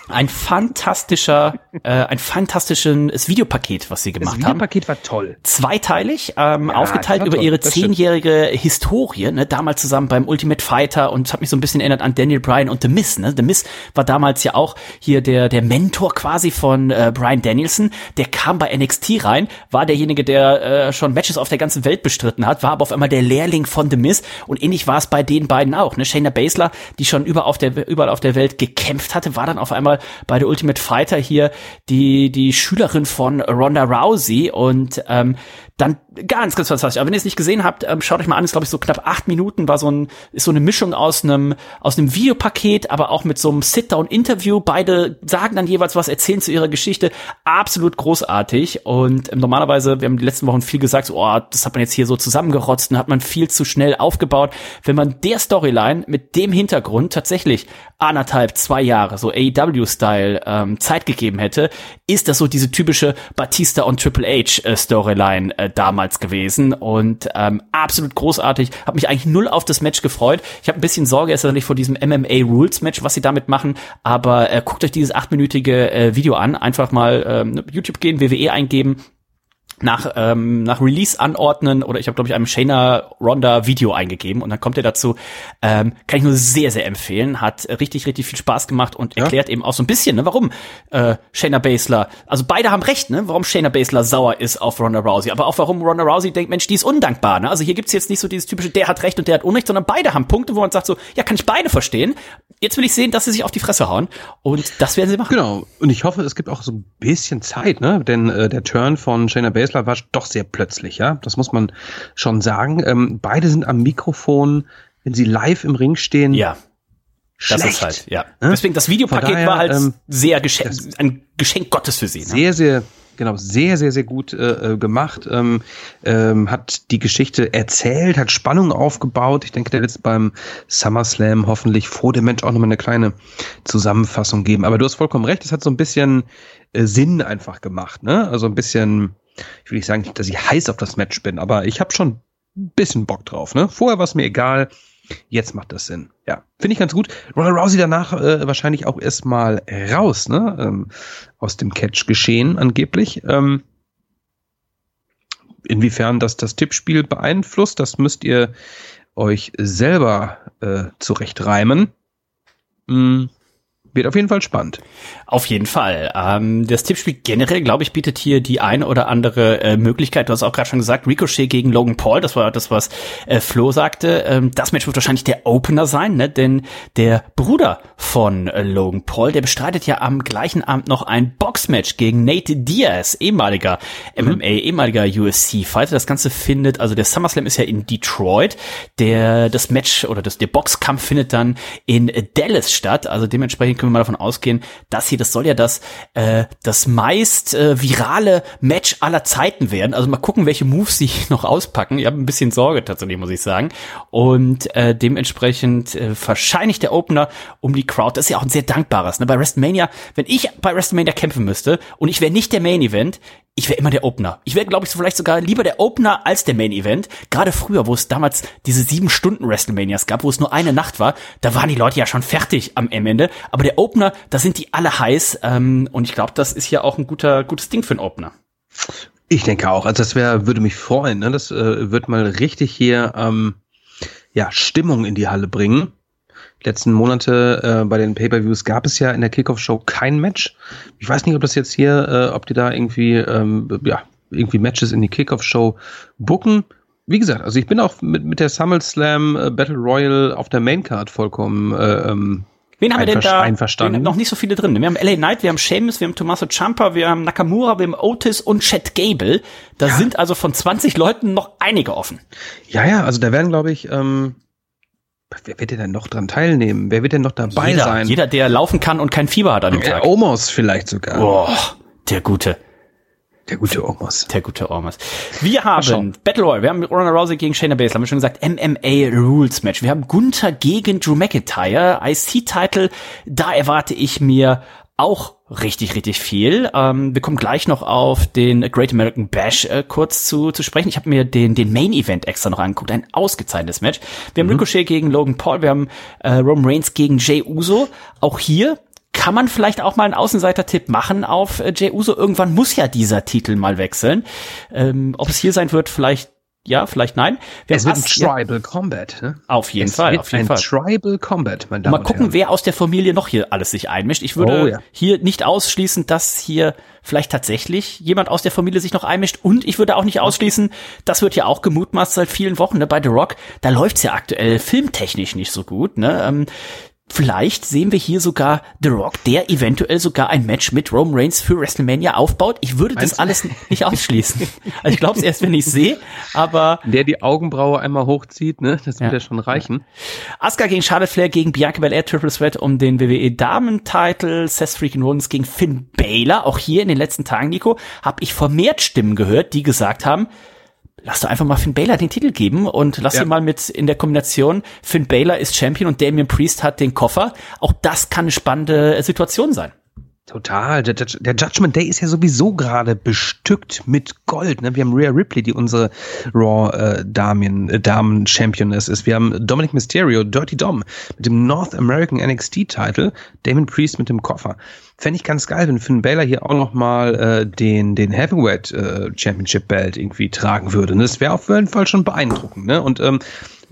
ein fantastischer, äh, ein fantastisches Videopaket, was sie gemacht haben. Das Videopaket haben. war toll. Zweiteilig, ähm, ja, aufgeteilt über toll. ihre zehnjährige Historie, ne, damals zusammen beim Ultimate Fighter und hat mich so ein bisschen erinnert an Daniel Bryan und The Miz, ne? The Miz war damals ja auch hier der, der Mentor quasi von äh, Bryan Danielson. Der kam bei NXT rein, war derjenige, der äh, schon Matches auf der ganzen Welt bestritten hat, war aber auf einmal der Lehrling von The Miz und ähnlich war es bei den beiden auch, ne? Shayna Baszler, die schon über auf der, überall auf der Welt gekämpft hatte, war dann auf einmal bei der Ultimate Fighter hier die, die Schülerin von Ronda Rousey. Und ähm, dann ganz, ganz fantastisch. Aber wenn ihr es nicht gesehen habt, ähm, schaut euch mal an. Ist glaube ich so knapp acht Minuten. War so ein ist so eine Mischung aus einem aus einem Videopaket, aber auch mit so einem Sit-down-Interview. Beide sagen dann jeweils was, erzählen zu ihrer Geschichte. Absolut großartig. Und ähm, normalerweise, wir haben die letzten Wochen viel gesagt, so, oh, das hat man jetzt hier so zusammengerotzt und hat man viel zu schnell aufgebaut. Wenn man der Storyline mit dem Hintergrund tatsächlich anderthalb, zwei Jahre so AEW-Style ähm, Zeit gegeben hätte, ist das so diese typische Batista und Triple H äh, Storyline. Äh, damals gewesen und ähm, absolut großartig. Habe mich eigentlich null auf das Match gefreut. Ich habe ein bisschen Sorge erst vor diesem MMA Rules Match, was sie damit machen. Aber äh, guckt euch dieses achtminütige äh, Video an. Einfach mal ähm, YouTube gehen, WWE eingeben nach, ähm, nach Release anordnen oder ich habe, glaube ich, einem Shayna Ronda Video eingegeben und dann kommt er dazu. Ähm, kann ich nur sehr, sehr empfehlen. Hat richtig, richtig viel Spaß gemacht und ja. erklärt eben auch so ein bisschen, ne, warum äh, Shayna Baszler, also beide haben recht, ne, warum Shayna Baszler sauer ist auf Ronda Rousey, aber auch warum Ronda Rousey denkt, Mensch, die ist undankbar. Ne? Also hier gibt's jetzt nicht so dieses typische, der hat recht und der hat Unrecht, sondern beide haben Punkte, wo man sagt so, ja, kann ich beide verstehen. Jetzt will ich sehen, dass sie sich auf die Fresse hauen und das werden sie machen. Genau. Und ich hoffe, es gibt auch so ein bisschen Zeit, ne, denn äh, der Turn von Shayna Baszler Baszler war doch sehr plötzlich, ja. Das muss man schon sagen. Ähm, beide sind am Mikrofon, wenn sie live im Ring stehen. Ja. Schlecht. Das ist halt, ja. Ne? Deswegen, das Videopaket daher, war halt ähm, sehr Geschenk, ein Geschenk Gottes für sie. Ne? Sehr, sehr, genau, sehr, sehr, sehr gut äh, äh, gemacht. Ähm, ähm, hat die Geschichte erzählt, hat Spannung aufgebaut. Ich denke, der wird es beim SummerSlam hoffentlich vor dem Match auch nochmal eine kleine Zusammenfassung geben. Aber du hast vollkommen recht, es hat so ein bisschen äh, Sinn einfach gemacht, ne? Also ein bisschen, ich will nicht sagen, dass ich heiß auf das Match bin, aber ich habe schon ein bisschen Bock drauf, ne? Vorher war es mir egal, jetzt macht das Sinn. Ja, finde ich ganz gut. Ronald Rousey danach äh, wahrscheinlich auch erstmal raus, ne? Ähm, aus dem Catch geschehen angeblich. Ähm, inwiefern das das Tippspiel beeinflusst, das müsst ihr euch selber äh, zurechtreimen. Hm, wird auf jeden Fall spannend. Auf jeden Fall. Ähm, das Tippspiel generell, glaube ich, bietet hier die ein oder andere äh, Möglichkeit. Du hast auch gerade schon gesagt, Ricochet gegen Logan Paul, das war das, was äh, Flo sagte. Ähm, das Match wird wahrscheinlich der Opener sein, ne? denn der Bruder von äh, Logan Paul, der bestreitet ja am gleichen Abend noch ein Boxmatch gegen Nate Diaz, ehemaliger mhm. MMA, ehemaliger USC-Fighter. Das Ganze findet, also der SummerSlam ist ja in Detroit. Der, das Match oder das, der Boxkampf findet dann in Dallas statt. Also dementsprechend können wir mal davon ausgehen, dass hier das soll ja das, äh, das meist äh, virale Match aller Zeiten werden. Also mal gucken, welche Moves sie noch auspacken. Ich habe ein bisschen Sorge tatsächlich, muss ich sagen. Und äh, dementsprechend äh, wahrscheinlich der Opener um die Crowd. Das ist ja auch ein sehr dankbares. Ne? Bei WrestleMania, wenn ich bei WrestleMania kämpfen müsste und ich wäre nicht der Main Event, ich wäre immer der Opener. Ich wäre, glaube ich, vielleicht sogar lieber der Opener als der Main Event. Gerade früher, wo es damals diese sieben Stunden WrestleManias gab, wo es nur eine Nacht war, da waren die Leute ja schon fertig am Ende. Aber der Opener, da sind die alle heiß. Ähm, und ich glaube, das ist ja auch ein guter, gutes Ding für einen Opener. Ich denke auch. Also das wäre, würde mich freuen. Ne? Das äh, wird mal richtig hier ähm, ja Stimmung in die Halle bringen letzten Monate äh, bei den Pay-per-Views gab es ja in der Kickoff-Show kein Match. Ich weiß nicht, ob das jetzt hier, äh, ob die da irgendwie, ähm, ja, irgendwie Matches in die Kickoff-Show booken. Wie gesagt, also ich bin auch mit, mit der SummerSlam äh, Battle Royale auf der Maincard vollkommen äh, ähm, Wen haben wir denn da? Einverstanden. noch nicht so viele drin. Wir haben LA Knight, wir haben Sheamus, wir haben Tommaso Ciampa, wir haben Nakamura, wir haben Otis und Chad Gable. Da ja. sind also von 20 Leuten noch einige offen. Ja, ja, also da werden, glaube ich, ähm, Wer wird denn noch dran teilnehmen? Wer wird denn noch dabei jeder, sein? Jeder, der laufen kann und kein Fieber hat an dem Tag. Omos vielleicht sogar. Boah, der gute. Der gute Omos. Der gute Omos. Wir haben Battle Royale. Wir haben Ronda Rousey gegen Shayna Baszler. Haben wir schon gesagt. MMA Rules Match. Wir haben Gunther gegen Drew McIntyre. IC-Title. Da erwarte ich mir auch richtig, richtig viel. Ähm, wir kommen gleich noch auf den Great American Bash äh, kurz zu, zu sprechen. Ich habe mir den, den Main Event extra noch angeguckt. Ein ausgezeichnetes Match. Wir haben mhm. Ricochet gegen Logan Paul. Wir haben äh, Roman Reigns gegen Jay Uso. Auch hier kann man vielleicht auch mal einen Außenseiter-Tipp machen auf äh, Jay Uso. Irgendwann muss ja dieser Titel mal wechseln. Ähm, ob es hier sein wird, vielleicht ja, vielleicht nein. Wir es wird ein Tribal. Combat. Ne? Auf jeden es Fall. Auf jeden ein Fall. Tribal Combat, mein Damen Mal gucken, wer aus der Familie noch hier alles sich einmischt. Ich würde oh, ja. hier nicht ausschließen, dass hier vielleicht tatsächlich jemand aus der Familie sich noch einmischt. Und ich würde auch nicht ausschließen, das wird ja auch gemutmaßt seit vielen Wochen ne, bei The Rock. Da läuft's ja aktuell filmtechnisch nicht so gut. Ne? Ähm, Vielleicht sehen wir hier sogar The Rock, der eventuell sogar ein Match mit Roman Reigns für WrestleMania aufbaut. Ich würde Meinst das alles nicht ausschließen. Also ich glaube es erst, wenn ich sehe, aber... Der die Augenbraue einmal hochzieht, ne? Das ja. wird ja schon reichen. Asuka gegen Charlotte Flair gegen Bianca Belair Triple Threat um den WWE Damen-Title. Seth Freaking Rollins gegen Finn Baylor. Auch hier in den letzten Tagen, Nico, habe ich vermehrt Stimmen gehört, die gesagt haben, lass doch einfach mal Finn Baylor den Titel geben und lass ja. ihn mal mit in der Kombination Finn Baylor ist Champion und Damian Priest hat den Koffer. Auch das kann eine spannende Situation sein. Total. Der, der, Judgment Day ist ja sowieso gerade bestückt mit Gold. Ne? Wir haben Rhea Ripley, die unsere Raw äh, Damen, äh, Damen Championess ist. Wir haben Dominic Mysterio, Dirty Dom mit dem North American NXT Title, Damon Priest mit dem Koffer. Fände ich ganz geil, wenn Finn Baylor hier auch noch mal äh, den den Heavyweight äh, Championship Belt irgendwie tragen würde. Und das wäre auf jeden Fall schon beeindruckend. Ne? Und ähm,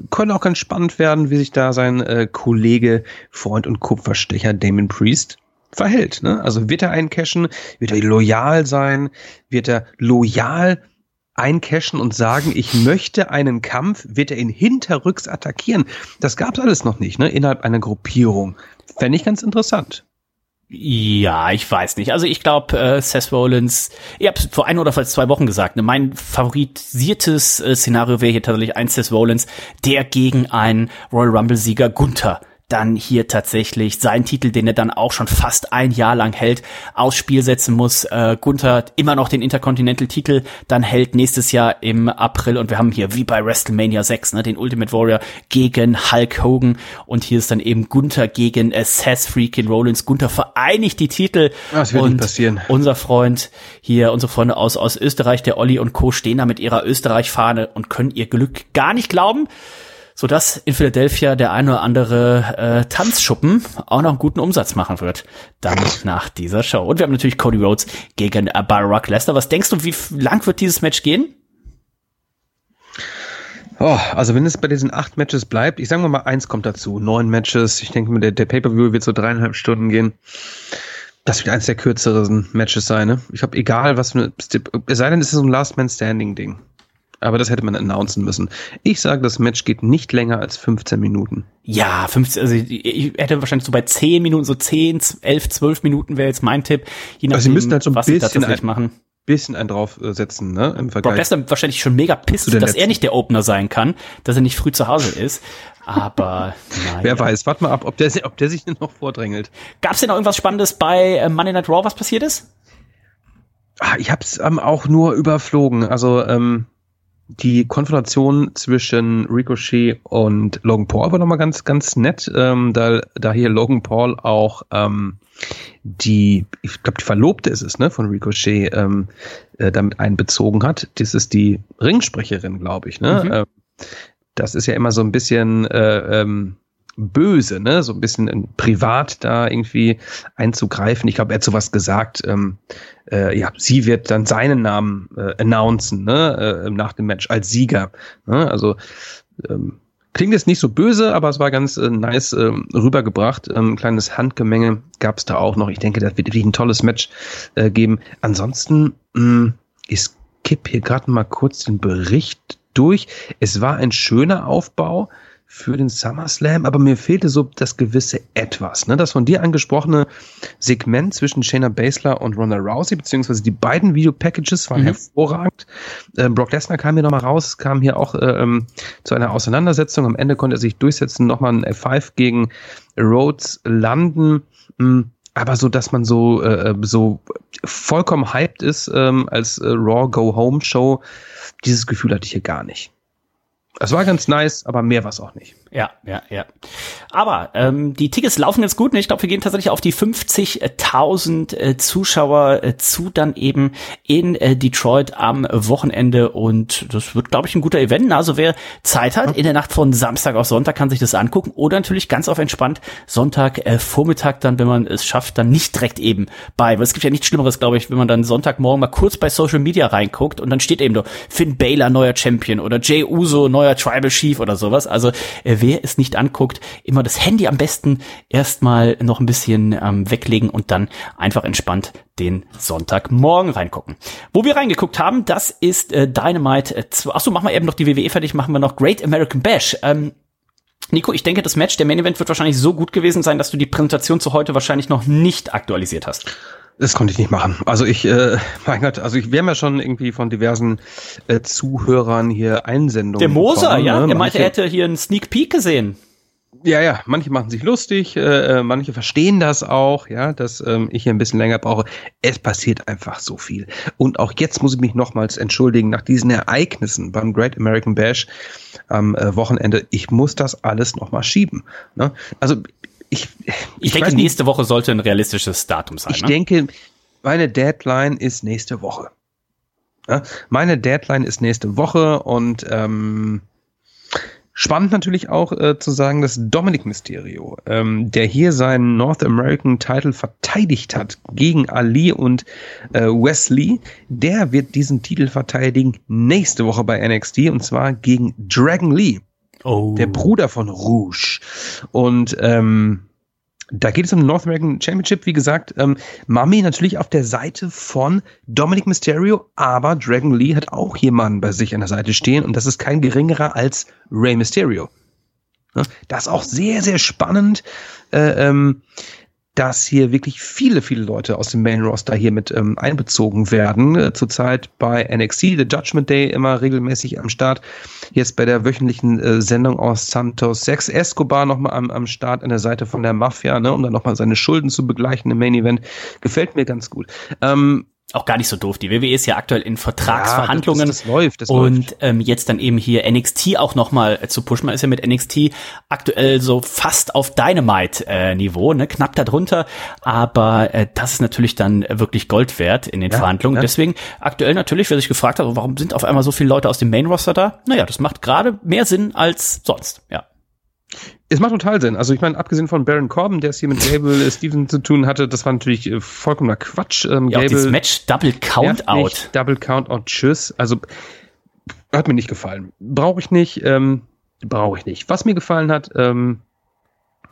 könnte auch ganz spannend werden, wie sich da sein äh, Kollege, Freund und Kupferstecher Damon Priest verhält. Ne? Also wird er eincashen, wird er loyal sein, wird er loyal eincashen und sagen, ich möchte einen Kampf, wird er ihn hinterrücks attackieren. Das gab's alles noch nicht, ne? Innerhalb einer Gruppierung. Fände ich ganz interessant. Ja, ich weiß nicht. Also ich glaube, äh, Seth Rollins, ich habe vor ein oder vor zwei Wochen gesagt, ne, mein favorisiertes äh, Szenario wäre hier tatsächlich ein Seth Rollins, der gegen einen Royal Rumble-Sieger Gunther dann hier tatsächlich seinen Titel, den er dann auch schon fast ein Jahr lang hält, aufs Spiel setzen muss. Äh, Gunther immer noch den Intercontinental-Titel, dann hält nächstes Jahr im April und wir haben hier wie bei WrestleMania 6 ne, den Ultimate Warrior gegen Hulk Hogan und hier ist dann eben Gunther gegen äh, Seth Freakin' Rollins. Gunther vereinigt die Titel das wird und passieren. unser Freund hier, unsere Freunde aus, aus Österreich, der Olli und Co. stehen da mit ihrer Österreich-Fahne und können ihr Glück gar nicht glauben so dass in Philadelphia der ein oder andere äh, Tanzschuppen auch noch einen guten Umsatz machen wird, dann nach dieser Show. Und wir haben natürlich Cody Rhodes gegen äh, Barack Lesnar. Was denkst du, wie lang wird dieses Match gehen? Oh, also wenn es bei diesen acht Matches bleibt, ich sage mal, eins kommt dazu, neun Matches. Ich denke, der, der Pay-per-View wird so dreieinhalb Stunden gehen. Das wird eins der kürzeren Matches sein. Ne? Ich habe egal, was, es sei denn, es ist so ein Last Man Standing Ding. Aber das hätte man announcen müssen. Ich sage, das Match geht nicht länger als 15 Minuten. Ja, 15, also ich hätte wahrscheinlich so bei 10 Minuten, so 10, 11, 12 Minuten wäre jetzt mein Tipp. Je nachdem, also sie müssen halt so ein bisschen ein, machen. bisschen einen draufsetzen, ne? Im Vergleich. Brock Lesnar wahrscheinlich schon mega pisst, dass letzten. er nicht der Opener sein kann, dass er nicht früh zu Hause ist. Aber naja. Wer weiß, warte mal ab, ob der, ob der sich noch vordrängelt. Gab es denn noch irgendwas Spannendes bei äh, Monday Night Raw, was passiert ist? Ah, ich hab's ähm, auch nur überflogen. Also ähm, die Konfrontation zwischen Ricochet und Logan Paul war nochmal ganz, ganz nett, ähm, da, da hier Logan Paul auch ähm, die, ich glaube, die Verlobte ist es, ne, von Ricochet, ähm, äh, damit einbezogen hat. Das ist die Ringsprecherin, glaube ich, ne? Mhm. Ähm, das ist ja immer so ein bisschen äh, ähm, böse, ne? So ein bisschen privat da irgendwie einzugreifen. Ich glaube, er hat sowas gesagt. Ähm, äh, ja, sie wird dann seinen Namen äh, announcen, ne? Äh, nach dem Match als Sieger. Ne? Also ähm, Klingt jetzt nicht so böse, aber es war ganz äh, nice äh, rübergebracht. Ähm, kleines Handgemenge gab es da auch noch. Ich denke, das wird wirklich ein tolles Match äh, geben. Ansonsten, mh, mm, ich skippe hier gerade mal kurz den Bericht durch. Es war ein schöner Aufbau für den SummerSlam, aber mir fehlte so das gewisse Etwas. Ne? Das von dir angesprochene Segment zwischen Shayna Baszler und Ronda Rousey, beziehungsweise die beiden Video-Packages waren mhm. hervorragend. Ähm, Brock Lesnar kam hier nochmal raus, kam hier auch äh, ähm, zu einer Auseinandersetzung. Am Ende konnte er sich durchsetzen, nochmal ein F5 gegen Rhodes landen. Mhm aber so, dass man so äh, so vollkommen hyped ist ähm, als äh, Raw Go Home Show, dieses Gefühl hatte ich hier gar nicht. Es war ganz nice, aber mehr war es auch nicht. Ja, ja, ja. Aber ähm, die Tickets laufen jetzt gut. Und ich glaube, wir gehen tatsächlich auf die 50.000 äh, Zuschauer äh, zu, dann eben in äh, Detroit am Wochenende. Und das wird, glaube ich, ein guter Event. Also wer Zeit hat, in der Nacht von Samstag auf Sonntag kann sich das angucken. Oder natürlich ganz auf entspannt Sonntag äh, Vormittag dann, wenn man es schafft, dann nicht direkt eben bei. Weil es gibt ja nichts Schlimmeres, glaube ich, wenn man dann Sonntagmorgen mal kurz bei Social Media reinguckt und dann steht eben doch Finn Baylor neuer Champion oder Jay Uso neuer Tribal Chief oder sowas. Also äh, wer es nicht anguckt, immer das Handy am besten erstmal noch ein bisschen ähm, weglegen und dann einfach entspannt den Sonntagmorgen reingucken. Wo wir reingeguckt haben, das ist äh, Dynamite. Äh, achso, machen wir eben noch die WWE fertig, machen wir noch Great American Bash. Ähm, Nico, ich denke, das Match, der Main Event wird wahrscheinlich so gut gewesen sein, dass du die Präsentation zu heute wahrscheinlich noch nicht aktualisiert hast. Das konnte ich nicht machen. Also ich, äh, mein Gott, also ich, wir haben ja schon irgendwie von diversen äh, Zuhörern hier Einsendungen. Der Moser, bekommen, ja, ne? er meinte, er hätte hier einen Sneak Peek gesehen. Ja, ja, manche machen sich lustig, äh, äh, manche verstehen das auch, ja, dass ähm, ich hier ein bisschen länger brauche. Es passiert einfach so viel. Und auch jetzt muss ich mich nochmals entschuldigen, nach diesen Ereignissen beim Great American Bash am äh, Wochenende, ich muss das alles nochmal schieben. Ne? Also ich, ich, ich denke, nicht, nächste Woche sollte ein realistisches Datum sein. Ich ne? denke, meine Deadline ist nächste Woche. Ja, meine Deadline ist nächste Woche und ähm, Spannend natürlich auch äh, zu sagen, dass Dominic Mysterio, ähm, der hier seinen North American Title verteidigt hat gegen Ali und äh, Wesley, der wird diesen Titel verteidigen nächste Woche bei NXT und zwar gegen Dragon Lee. Oh. Der Bruder von Rouge. Und ähm, da geht es um den North American Championship, wie gesagt. Ähm, Mami natürlich auf der Seite von Dominic Mysterio, aber Dragon Lee hat auch jemanden bei sich an der Seite stehen und das ist kein geringerer als Rey Mysterio. Das ist auch sehr, sehr spannend. Äh, ähm, dass hier wirklich viele, viele Leute aus dem Main Roster hier mit ähm, einbezogen werden. Äh, zurzeit bei NXT, The Judgment Day, immer regelmäßig am Start. Jetzt bei der wöchentlichen äh, Sendung aus Santos 6 Escobar nochmal am, am Start an der Seite von der Mafia, ne, um dann nochmal seine Schulden zu begleichen im Main Event. Gefällt mir ganz gut. Ähm, auch gar nicht so doof. Die WWE ist ja aktuell in Vertragsverhandlungen. Ja, das, das, läuft, das und läuft. Ähm, jetzt dann eben hier NXT auch nochmal äh, zu pushen. Man ist ja mit NXT aktuell so fast auf Dynamite-Niveau, äh, ne? knapp darunter. Aber äh, das ist natürlich dann wirklich Gold wert in den ja, Verhandlungen. Ja. Deswegen aktuell natürlich, wer sich gefragt hat, warum sind auf einmal so viele Leute aus dem Main-Roster da? Naja, das macht gerade mehr Sinn als sonst, ja. Es macht total Sinn. Also ich meine, abgesehen von Baron Corbin, der es hier mit Gable Stevenson zu tun hatte, das war natürlich äh, vollkommener Quatsch. Ähm, ja, Gable, dieses Match Double Count Out. Double Count Out, tschüss. Also hat mir nicht gefallen. Brauche ich nicht. Ähm, Brauche ich nicht. Was mir gefallen hat, ähm,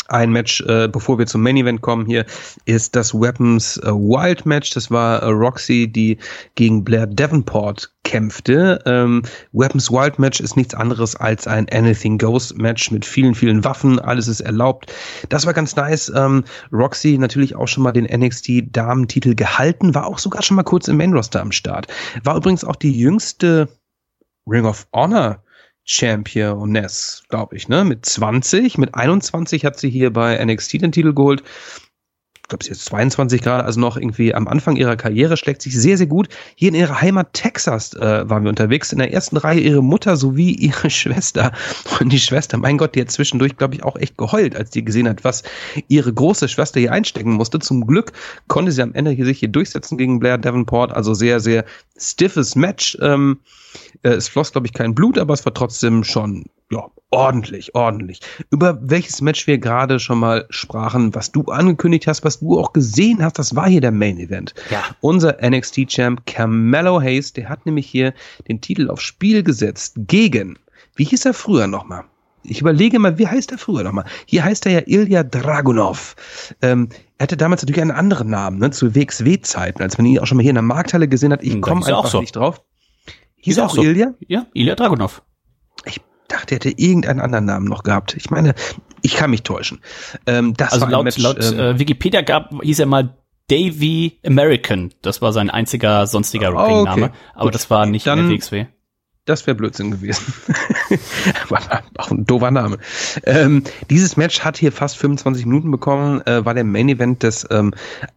ein Match, äh, bevor wir zum Main Event kommen hier, ist das Weapons äh, Wild Match. Das war äh, Roxy, die gegen Blair Davenport kämpfte. Ähm, Weapons Wild Match ist nichts anderes als ein Anything Goes Match mit vielen, vielen Waffen. Alles ist erlaubt. Das war ganz nice. Ähm, Roxy natürlich auch schon mal den NXT Damentitel gehalten, war auch sogar schon mal kurz im Main Roster am Start. War übrigens auch die jüngste Ring of Honor Championess, glaube ich, ne? Mit 20, mit 21 hat sie hier bei NXT den Titel geholt. Glaube, sie ist 22 Grad, also noch irgendwie am Anfang ihrer Karriere, schlägt sich sehr, sehr gut. Hier in ihrer Heimat Texas äh, waren wir unterwegs. In der ersten Reihe ihre Mutter sowie ihre Schwester. Und die Schwester, mein Gott, die hat zwischendurch, glaube ich, auch echt geheult, als die gesehen hat, was ihre große Schwester hier einstecken musste. Zum Glück konnte sie am Ende hier sich hier durchsetzen gegen Blair Davenport. Also sehr, sehr stiffes Match. Ähm, äh, es floss, glaube ich, kein Blut, aber es war trotzdem schon ja, ordentlich, ordentlich. Über welches Match wir gerade schon mal sprachen, was du angekündigt hast, was du auch gesehen hast, das war hier der Main Event. Ja. Unser NXT Champ Carmelo Hayes, der hat nämlich hier den Titel aufs Spiel gesetzt gegen, wie hieß er früher nochmal? Ich überlege mal, wie heißt er früher nochmal? Hier heißt er ja Ilya Dragunov. Ähm, er hatte damals natürlich einen anderen Namen, ne, zu WXW-Zeiten, als man ihn auch schon mal hier in der Markthalle gesehen hat. Ich hm, komme einfach so. nicht drauf. Hieß er auch so. Ilya? Ja, Ilya Dragunov. Ich dachte, er hätte irgendeinen anderen Namen noch gehabt. Ich meine, ich kann mich täuschen. Ähm, das also laut, Match, laut ähm, äh, Wikipedia gab, hieß er mal Davy American. Das war sein einziger sonstiger oh, Ringname. Okay. Aber Gut. das war nicht Dann, in der WXW. Das wäre Blödsinn gewesen. auch ein doofer Name. Ähm, dieses Match hat hier fast 25 Minuten bekommen, äh, war der Main Event des ähm,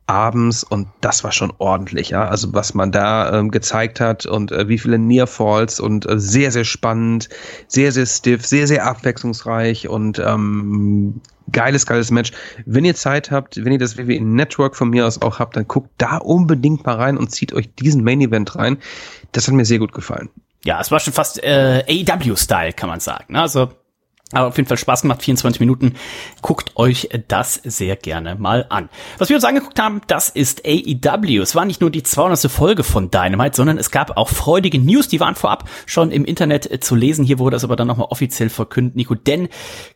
Abends und das war schon ordentlich, ja. Also was man da ähm, gezeigt hat und äh, wie viele Near Falls und äh, sehr, sehr spannend, sehr, sehr stiff, sehr, sehr abwechslungsreich und ähm, geiles, geiles Match. Wenn ihr Zeit habt, wenn ihr das WWE Network von mir aus auch habt, dann guckt da unbedingt mal rein und zieht euch diesen Main Event rein. Das hat mir sehr gut gefallen ja, es war schon fast äh, AEW-Style, kann man sagen. Ne? Also aber auf jeden Fall Spaß gemacht, 24 Minuten. Guckt euch das sehr gerne mal an. Was wir uns angeguckt haben, das ist AEW. Es war nicht nur die 200. Folge von Dynamite, sondern es gab auch freudige News, die waren vorab schon im Internet äh, zu lesen. Hier wurde es aber dann nochmal offiziell verkündet, Nico. Denn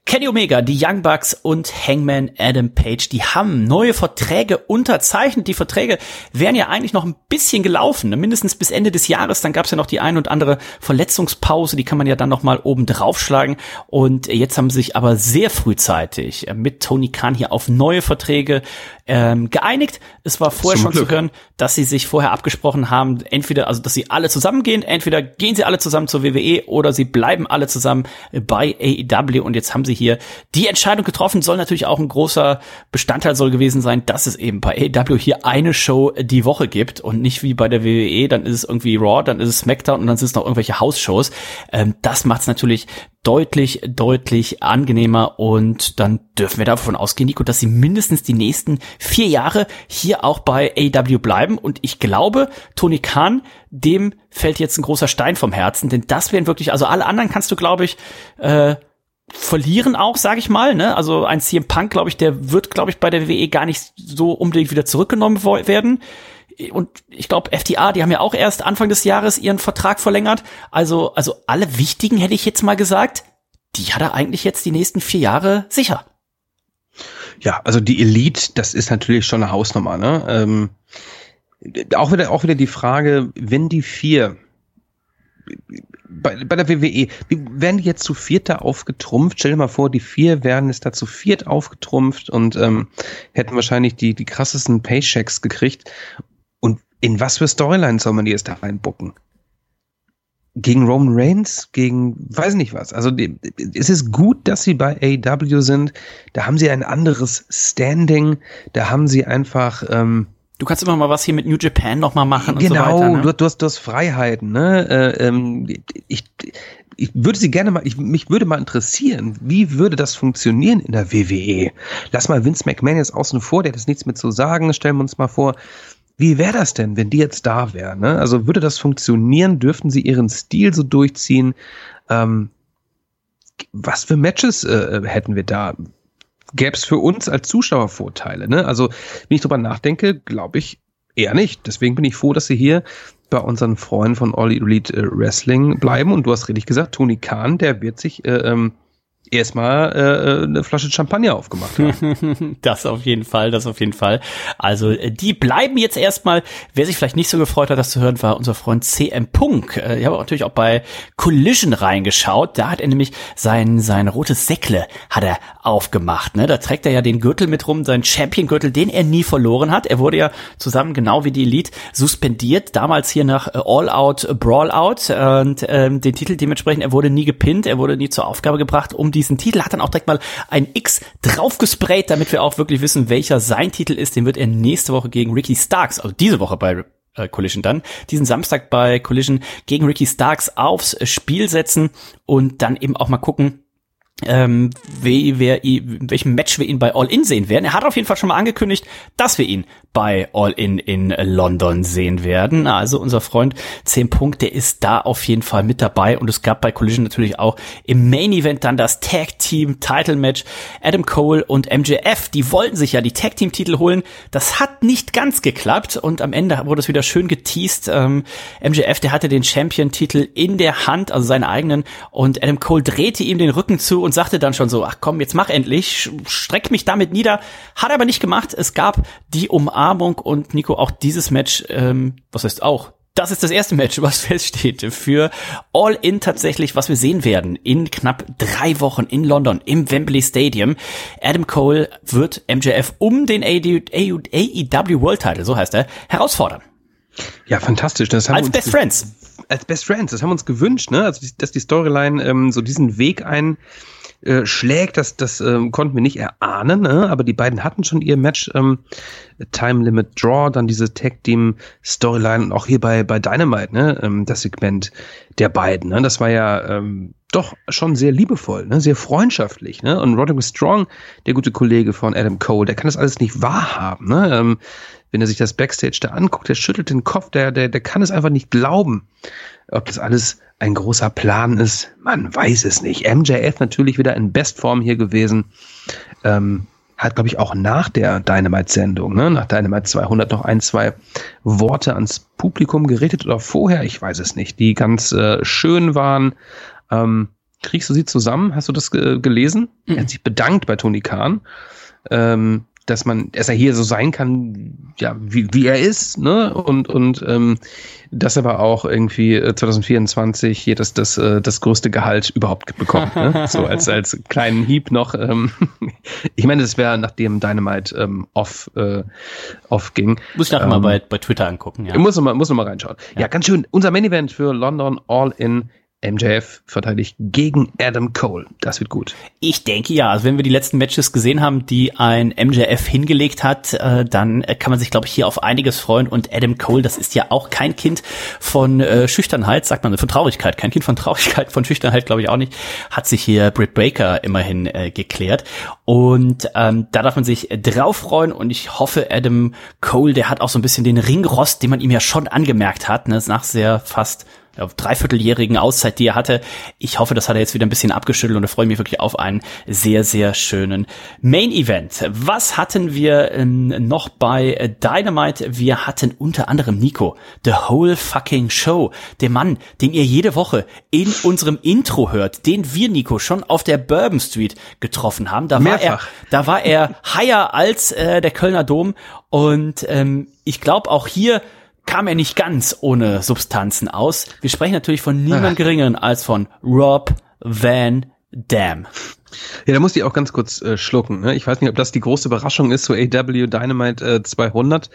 Kenny Omega, die Young Bucks und Hangman Adam Page, die haben neue Verträge unterzeichnet. Die Verträge wären ja eigentlich noch ein bisschen gelaufen, ne? mindestens bis Ende des Jahres. Dann gab es ja noch die ein und andere Verletzungspause, die kann man ja dann nochmal oben draufschlagen. Und und jetzt haben sie sich aber sehr frühzeitig äh, mit Tony Khan hier auf neue Verträge ähm, geeinigt. Es war vorher Zum schon Glück. zu hören, dass sie sich vorher abgesprochen haben, entweder, also dass sie alle zusammengehen, entweder gehen sie alle zusammen zur WWE oder sie bleiben alle zusammen bei AEW. Und jetzt haben sie hier die Entscheidung getroffen, soll natürlich auch ein großer Bestandteil soll gewesen sein, dass es eben bei AEW hier eine Show die Woche gibt und nicht wie bei der WWE, dann ist es irgendwie Raw, dann ist es SmackDown und dann sind es noch irgendwelche House-Shows. Ähm, das macht es natürlich deutlich, deutlich angenehmer und dann dürfen wir davon ausgehen, Nico, dass sie mindestens die nächsten vier Jahre hier auch bei AW bleiben und ich glaube, Tony Khan, dem fällt jetzt ein großer Stein vom Herzen, denn das wären wirklich, also alle anderen kannst du, glaube ich, äh, verlieren auch, sage ich mal. Ne? Also ein CM Punk, glaube ich, der wird, glaube ich, bei der WWE gar nicht so unbedingt wieder zurückgenommen werden und ich glaube, FTA, die haben ja auch erst Anfang des Jahres ihren Vertrag verlängert. Also, also alle wichtigen hätte ich jetzt mal gesagt, die hat er eigentlich jetzt die nächsten vier Jahre sicher. Ja, also die Elite, das ist natürlich schon eine Hausnummer. Ne? Ähm, auch wieder, auch wieder die Frage, wenn die vier bei, bei der WWE, werden die jetzt zu vierter aufgetrumpft? Stell dir mal vor, die vier werden es da zu viert aufgetrumpft und ähm, hätten wahrscheinlich die, die krassesten Paychecks gekriegt in was für Storylines soll man die jetzt da reinbucken? Gegen Roman Reigns, gegen weiß nicht was. Also die, es ist gut, dass sie bei AEW sind. Da haben sie ein anderes Standing. Da haben sie einfach. Ähm, du kannst immer mal was hier mit New Japan noch mal machen genau, und so weiter. Genau, ne? du, du, hast, du hast Freiheiten. Ne? Äh, ähm, ich, ich würde sie gerne mal, ich, mich würde mal interessieren, wie würde das funktionieren in der WWE? Lass mal Vince McMahon jetzt außen vor, der hat jetzt nichts mit zu sagen. Stellen wir uns mal vor, wie wäre das denn, wenn die jetzt da wären? Ne? Also würde das funktionieren? Dürften sie ihren Stil so durchziehen? Ähm, was für Matches äh, hätten wir da? Gäbe es für uns als Zuschauer Vorteile? Ne? Also, wenn ich drüber nachdenke, glaube ich eher nicht. Deswegen bin ich froh, dass sie hier bei unseren Freunden von All Elite äh, Wrestling bleiben. Und du hast richtig gesagt, Tony Khan, der wird sich äh, ähm, erstmal äh, eine Flasche Champagner aufgemacht haben. das auf jeden Fall, das auf jeden Fall. Also äh, die bleiben jetzt erstmal. Wer sich vielleicht nicht so gefreut hat, das zu hören, war unser Freund CM Punk. Äh, ich habe natürlich auch bei Collision reingeschaut. Da hat er nämlich sein sein rotes Säckle hat er aufgemacht. Ne? Da trägt er ja den Gürtel mit rum, seinen Champion-Gürtel, den er nie verloren hat. Er wurde ja zusammen genau wie die Elite suspendiert. Damals hier nach äh, All Out Brawl Out und ähm, den Titel dementsprechend. Er wurde nie gepinnt, er wurde nie zur Aufgabe gebracht, um die diesen Titel, hat dann auch direkt mal ein X draufgesprayt, damit wir auch wirklich wissen, welcher sein Titel ist. Den wird er nächste Woche gegen Ricky Starks, also diese Woche bei äh, Collision dann, diesen Samstag bei Collision gegen Ricky Starks aufs Spiel setzen und dann eben auch mal gucken, ähm, wie wir, in welchem Match wir ihn bei All In sehen werden. Er hat auf jeden Fall schon mal angekündigt, dass wir ihn bei All In in London sehen werden. Also unser Freund 10 Punkt, der ist da auf jeden Fall mit dabei und es gab bei Collision natürlich auch im Main Event dann das Tag Team Title Match. Adam Cole und MJF, die wollten sich ja die Tag Team Titel holen. Das hat nicht ganz geklappt und am Ende wurde es wieder schön geteased. Ähm, MJF, der hatte den Champion Titel in der Hand, also seinen eigenen und Adam Cole drehte ihm den Rücken zu und sagte dann schon so, ach komm, jetzt mach endlich, streck mich damit nieder. Hat aber nicht gemacht. Es gab die Umarmung und Nico, auch dieses Match, ähm, was heißt auch, das ist das erste Match, was feststeht für All In tatsächlich, was wir sehen werden in knapp drei Wochen in London im Wembley Stadium. Adam Cole wird MJF um den AEW World Title, so heißt er, herausfordern. Ja, fantastisch. Das haben als Best Friends. Als Best Friends, das haben wir uns gewünscht, ne? Also, dass die Storyline ähm, so diesen Weg ein äh, schlägt, das, das ähm, konnten wir nicht erahnen, ne? aber die beiden hatten schon ihr Match ähm, Time Limit Draw, dann diese Tag Team Storyline und auch hier bei, bei Dynamite, ne? ähm, das Segment der beiden. Ne? Das war ja ähm, doch schon sehr liebevoll, ne? sehr freundschaftlich. Ne? Und Roderick Strong, der gute Kollege von Adam Cole, der kann das alles nicht wahrhaben. Ne? Ähm, wenn er sich das Backstage da anguckt, der schüttelt den Kopf, der, der, der kann es einfach nicht glauben, ob das alles ein großer Plan ist. Man weiß es nicht. MJF natürlich wieder in Bestform hier gewesen. Ähm, hat, glaube ich, auch nach der Dynamite-Sendung, ne, nach Dynamite 200 noch ein, zwei Worte ans Publikum geredet oder vorher, ich weiß es nicht, die ganz äh, schön waren. Ähm, kriegst du sie zusammen? Hast du das ge gelesen? Mhm. Er hat sich bedankt bei Tony Khan. Ähm, dass man, dass er hier so sein kann, ja, wie, wie er ist, ne? Und, und ähm, dass er aber auch irgendwie 2024 äh, hier das, das, äh, das größte Gehalt überhaupt bekommt. Ne? So als, als kleinen Hieb noch. Ähm, ich meine, das wäre nachdem Dynamite ähm, off, äh, off ging. Muss ich nachher ähm, mal bei, bei Twitter angucken, ja. Muss noch mal, muss noch mal reinschauen. Ja. ja, ganz schön. Unser Main Event für London All in MJF verteidigt gegen Adam Cole. Das wird gut. Ich denke ja. Also wenn wir die letzten Matches gesehen haben, die ein MJF hingelegt hat, äh, dann kann man sich, glaube ich, hier auf einiges freuen. Und Adam Cole, das ist ja auch kein Kind von äh, Schüchternheit, sagt man, von Traurigkeit. Kein Kind von Traurigkeit, von Schüchternheit, glaube ich auch nicht. Hat sich hier Britt Baker immerhin äh, geklärt. Und ähm, da darf man sich drauf freuen. Und ich hoffe, Adam Cole, der hat auch so ein bisschen den Ringrost, den man ihm ja schon angemerkt hat, ne, nach sehr fast ja, dreivierteljährigen Auszeit, die er hatte. Ich hoffe, das hat er jetzt wieder ein bisschen abgeschüttelt und da freue ich mich wirklich auf einen sehr, sehr schönen Main Event. Was hatten wir ähm, noch bei Dynamite? Wir hatten unter anderem Nico, The Whole Fucking Show, der Mann, den ihr jede Woche in unserem Intro hört, den wir, Nico, schon auf der Bourbon Street getroffen haben. Da war er, da war er higher als äh, der Kölner Dom und ähm, ich glaube auch hier kam er nicht ganz ohne Substanzen aus. Wir sprechen natürlich von niemand geringeren als von Rob Van Dam. Ja, da muss ich auch ganz kurz äh, schlucken. Ne? Ich weiß nicht, ob das die große Überraschung ist, so AW Dynamite äh, 200.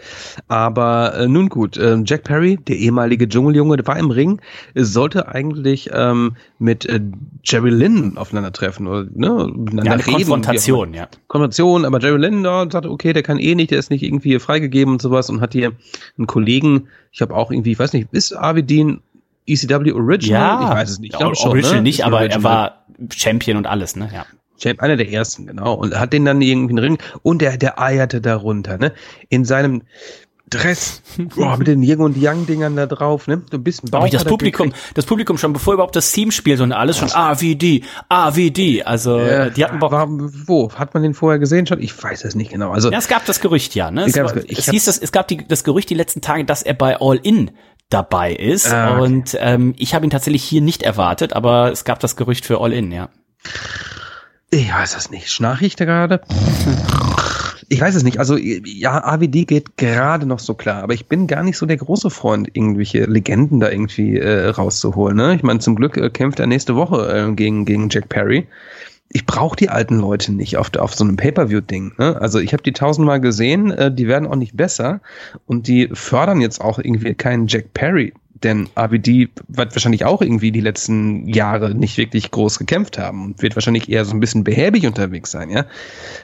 Aber äh, nun gut, äh, Jack Perry, der ehemalige Dschungeljunge, der war im Ring, sollte eigentlich ähm, mit äh, Jerry Lynn aufeinandertreffen oder ne, ja, eine reden. Konfrontation, ja. Konfrontation, aber Jerry Lynn da sagte, okay, der kann eh nicht, der ist nicht irgendwie freigegeben und sowas und hat hier einen Kollegen, ich habe auch irgendwie, ich weiß nicht, ist Avidin ECW Original? Ja, ich weiß es nicht. Ich schon, Original ne? nicht, aber Original. er war Champion und alles, ne? Ja. Champ, einer der ersten, genau. Und hat den dann irgendwie einen Ring und der, der eierte darunter, ne? In seinem Dress, boah, mit den Yin und Yang Dingern da drauf, ne? So ein bisschen Bauch. Aber das Publikum, das Publikum schon bevor überhaupt das Team spielt und alles schon ah wie die, ah wie die, also äh, die hatten Bock. War, wo hat man den vorher gesehen schon? Ich weiß es nicht genau. Also ja, es gab das Gerücht ja, ne? Es, war, es hieß das, es gab die, das Gerücht die letzten Tage, dass er bei All In dabei ist. Ah, okay. Und ähm, ich habe ihn tatsächlich hier nicht erwartet, aber es gab das Gerücht für All In, ja. Ich weiß es nicht. Schnarche ich da gerade? Ich weiß es nicht. Also ja, AWD geht gerade noch so klar, aber ich bin gar nicht so der große Freund, irgendwelche Legenden da irgendwie äh, rauszuholen. Ne? Ich meine, zum Glück äh, kämpft er nächste Woche äh, gegen, gegen Jack Perry. Ich brauche die alten Leute nicht auf, auf so einem Pay-Per-View-Ding. Ne? Also ich habe die tausendmal gesehen, äh, die werden auch nicht besser und die fördern jetzt auch irgendwie keinen Jack Perry, denn ABD wird wahrscheinlich auch irgendwie die letzten Jahre nicht wirklich groß gekämpft haben und wird wahrscheinlich eher so ein bisschen behäbig unterwegs sein, ja.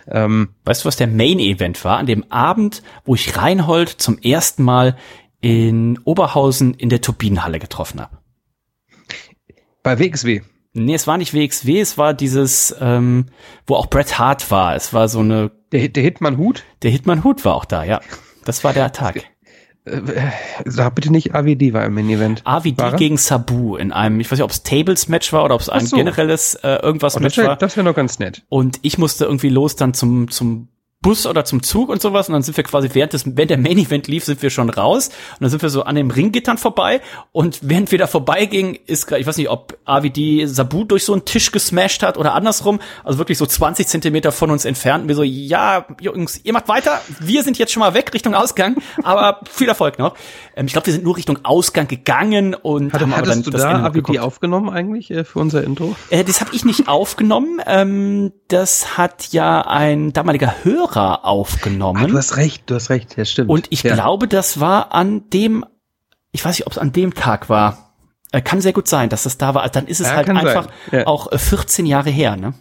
Ähm, weißt du, was der Main-Event war? An dem Abend, wo ich Reinhold zum ersten Mal in Oberhausen in der Turbinenhalle getroffen habe. Bei WXW. Nee, es war nicht WXW, es war dieses, ähm, wo auch Bret Hart war. Es war so eine. Der, der Hitman Hut? Der Hitman Hut war auch da, ja. Das war der Tag. Äh, sag bitte nicht AVD war im Main-Event. AVD gegen Sabu in einem, ich weiß nicht, ob es Tables-Match war oder ob es ein so. generelles äh, irgendwas oh, Match wär, war. Das wäre noch ganz nett. Und ich musste irgendwie los dann zum, zum Bus oder zum Zug und sowas. Und dann sind wir quasi während des während der Main Event lief sind wir schon raus. Und dann sind wir so an dem Ringgittern vorbei. Und während wir da vorbeigingen ist ich weiß nicht ob AVD Sabu durch so einen Tisch gesmashed hat oder andersrum. Also wirklich so 20 Zentimeter von uns entfernt. Und wir so ja Jungs ihr macht weiter. Wir sind jetzt schon mal weg Richtung Ausgang. Aber viel Erfolg noch. Ähm, ich glaube wir sind nur Richtung Ausgang gegangen und Hatte, haben hattest dann du das da AVD aufgenommen eigentlich äh, für unser Intro? Äh, das habe ich nicht aufgenommen. Ähm, das hat ja ein damaliger Hörer Hörer aufgenommen. Ah, du hast recht, du hast recht, ja stimmt. Und ich ja. glaube, das war an dem, ich weiß nicht, ob es an dem Tag war. Äh, kann sehr gut sein, dass das da war. Also dann ist es ja, halt einfach ja. auch 14 äh, Jahre her, ne?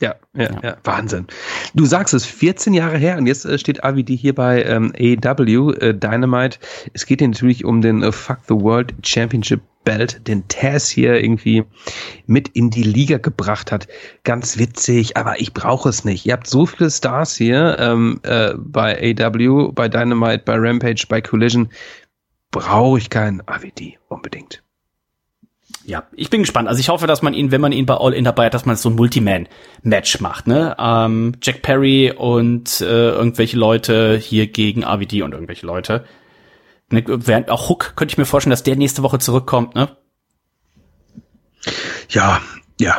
Ja, ja, ja, ja, Wahnsinn. Du sagst es, 14 Jahre her und jetzt äh, steht AVD hier bei ähm, AEW äh, Dynamite. Es geht hier natürlich um den äh, Fuck the World Championship Belt, den Taz hier irgendwie mit in die Liga gebracht hat. Ganz witzig, aber ich brauche es nicht. Ihr habt so viele Stars hier ähm, äh, bei AW, bei Dynamite, bei Rampage, bei Collision. Brauche ich keinen AVD unbedingt. Ja, ich bin gespannt. Also ich hoffe, dass man ihn, wenn man ihn bei All In dabei hat, dass man so ein Multiman-Match macht. Ne? Ähm, Jack Perry und äh, irgendwelche Leute hier gegen AVD und irgendwelche Leute. Ne, während auch Hook könnte ich mir vorstellen, dass der nächste Woche zurückkommt, ne? Ja, ja,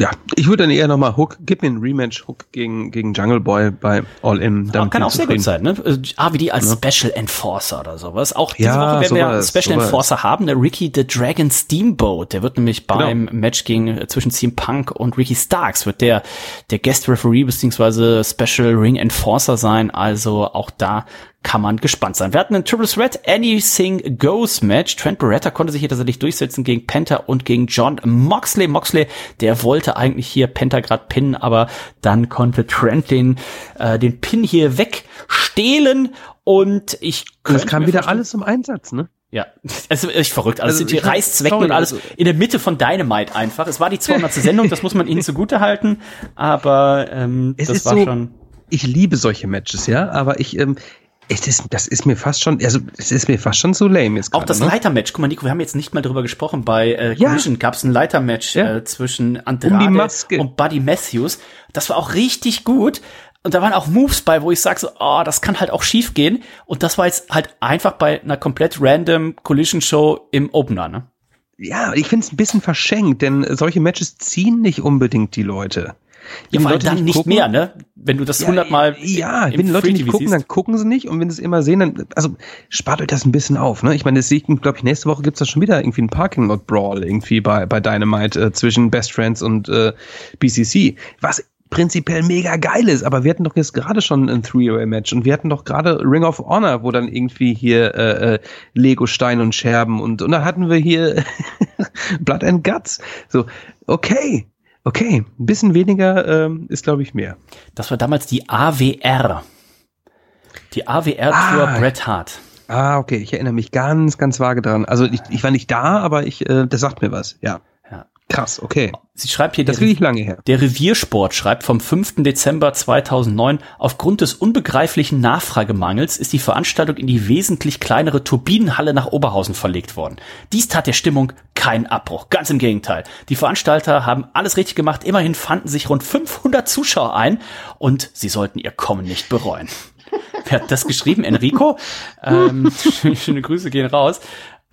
ja, ich würde dann eher nochmal Hook, gib mir ein Rematch Hook gegen, gegen Jungle Boy bei All In. Ja, kann auch sehr gut sein, ne? AWD als ja. Special Enforcer oder sowas. Auch diese ja, Woche werden wir einen Special sowas. Enforcer haben, der Ricky the Dragon Steamboat. Der wird nämlich genau. beim Match gegen, äh, zwischen CM Punk und Ricky Starks wird der, der Guest Referee beziehungsweise Special Ring Enforcer sein. Also auch da kann man gespannt sein. Wir hatten ein Triple Threat Anything Goes Match. Trent Beretta konnte sich hier tatsächlich durchsetzen gegen Penta und gegen John Moxley. Moxley, der wollte eigentlich hier Penta grad pinnen, aber dann konnte Trent den, äh, den Pin hier wegstehlen und ich könnte. Es kam wieder alles zum Einsatz, ne? Ja, es ist echt verrückt. Alles also, hier reißt's weg und alles also in der Mitte von Dynamite einfach. Es war die 200. Sendung, das muss man ihnen zugute halten, aber ähm, es das war so, schon. Ich liebe solche Matches, ja, aber ich ähm, es ist, das ist mir fast schon, also es ist mir fast schon so lame jetzt. Auch grade, das ne? Leitermatch, guck mal, Nico, wir haben jetzt nicht mal drüber gesprochen. Bei äh, Collision ja. gab es ein Leitermatch ja. äh, zwischen Andrade um und Buddy Matthews. Das war auch richtig gut. Und da waren auch Moves bei, wo ich sage so, oh, das kann halt auch schief gehen. Und das war jetzt halt einfach bei einer komplett random Collision Show im Opener, ne? Ja, ich finde es ein bisschen verschenkt, denn solche Matches ziehen nicht unbedingt die Leute. Ja, vor allem dann nicht, gucken, mehr, ne? Wenn du das hundertmal. Ja, ja wenn Leute nicht gucken, siehst. dann gucken sie nicht. Und wenn sie es immer sehen, dann, also spart euch das ein bisschen auf, ne? Ich meine, das sehe ich, glaube ich, nächste Woche gibt's da schon wieder irgendwie ein Parking Lot Brawl irgendwie bei, bei Dynamite äh, zwischen Best Friends und äh, BCC. Was prinzipiell mega geil ist, aber wir hatten doch jetzt gerade schon ein Three-Way-Match und wir hatten doch gerade Ring of Honor, wo dann irgendwie hier äh, äh, Lego Stein und Scherben und und dann hatten wir hier Blood and Guts. So, okay, Okay, ein bisschen weniger ähm, ist, glaube ich, mehr. Das war damals die AWR. Die AWR-Tour ah, Bret Hart. Ah, okay, ich erinnere mich ganz, ganz vage dran. Also ich, ich war nicht da, aber ich, äh, das sagt mir was, ja. Krass, okay. Sie schreibt hier, das will ich lange her. Der Reviersport schreibt vom 5. Dezember 2009, aufgrund des unbegreiflichen Nachfragemangels ist die Veranstaltung in die wesentlich kleinere Turbinenhalle nach Oberhausen verlegt worden. Dies tat der Stimmung keinen Abbruch, ganz im Gegenteil. Die Veranstalter haben alles richtig gemacht, immerhin fanden sich rund 500 Zuschauer ein und sie sollten ihr Kommen nicht bereuen. Wer hat das geschrieben? Enrico? ähm, schöne Grüße gehen raus.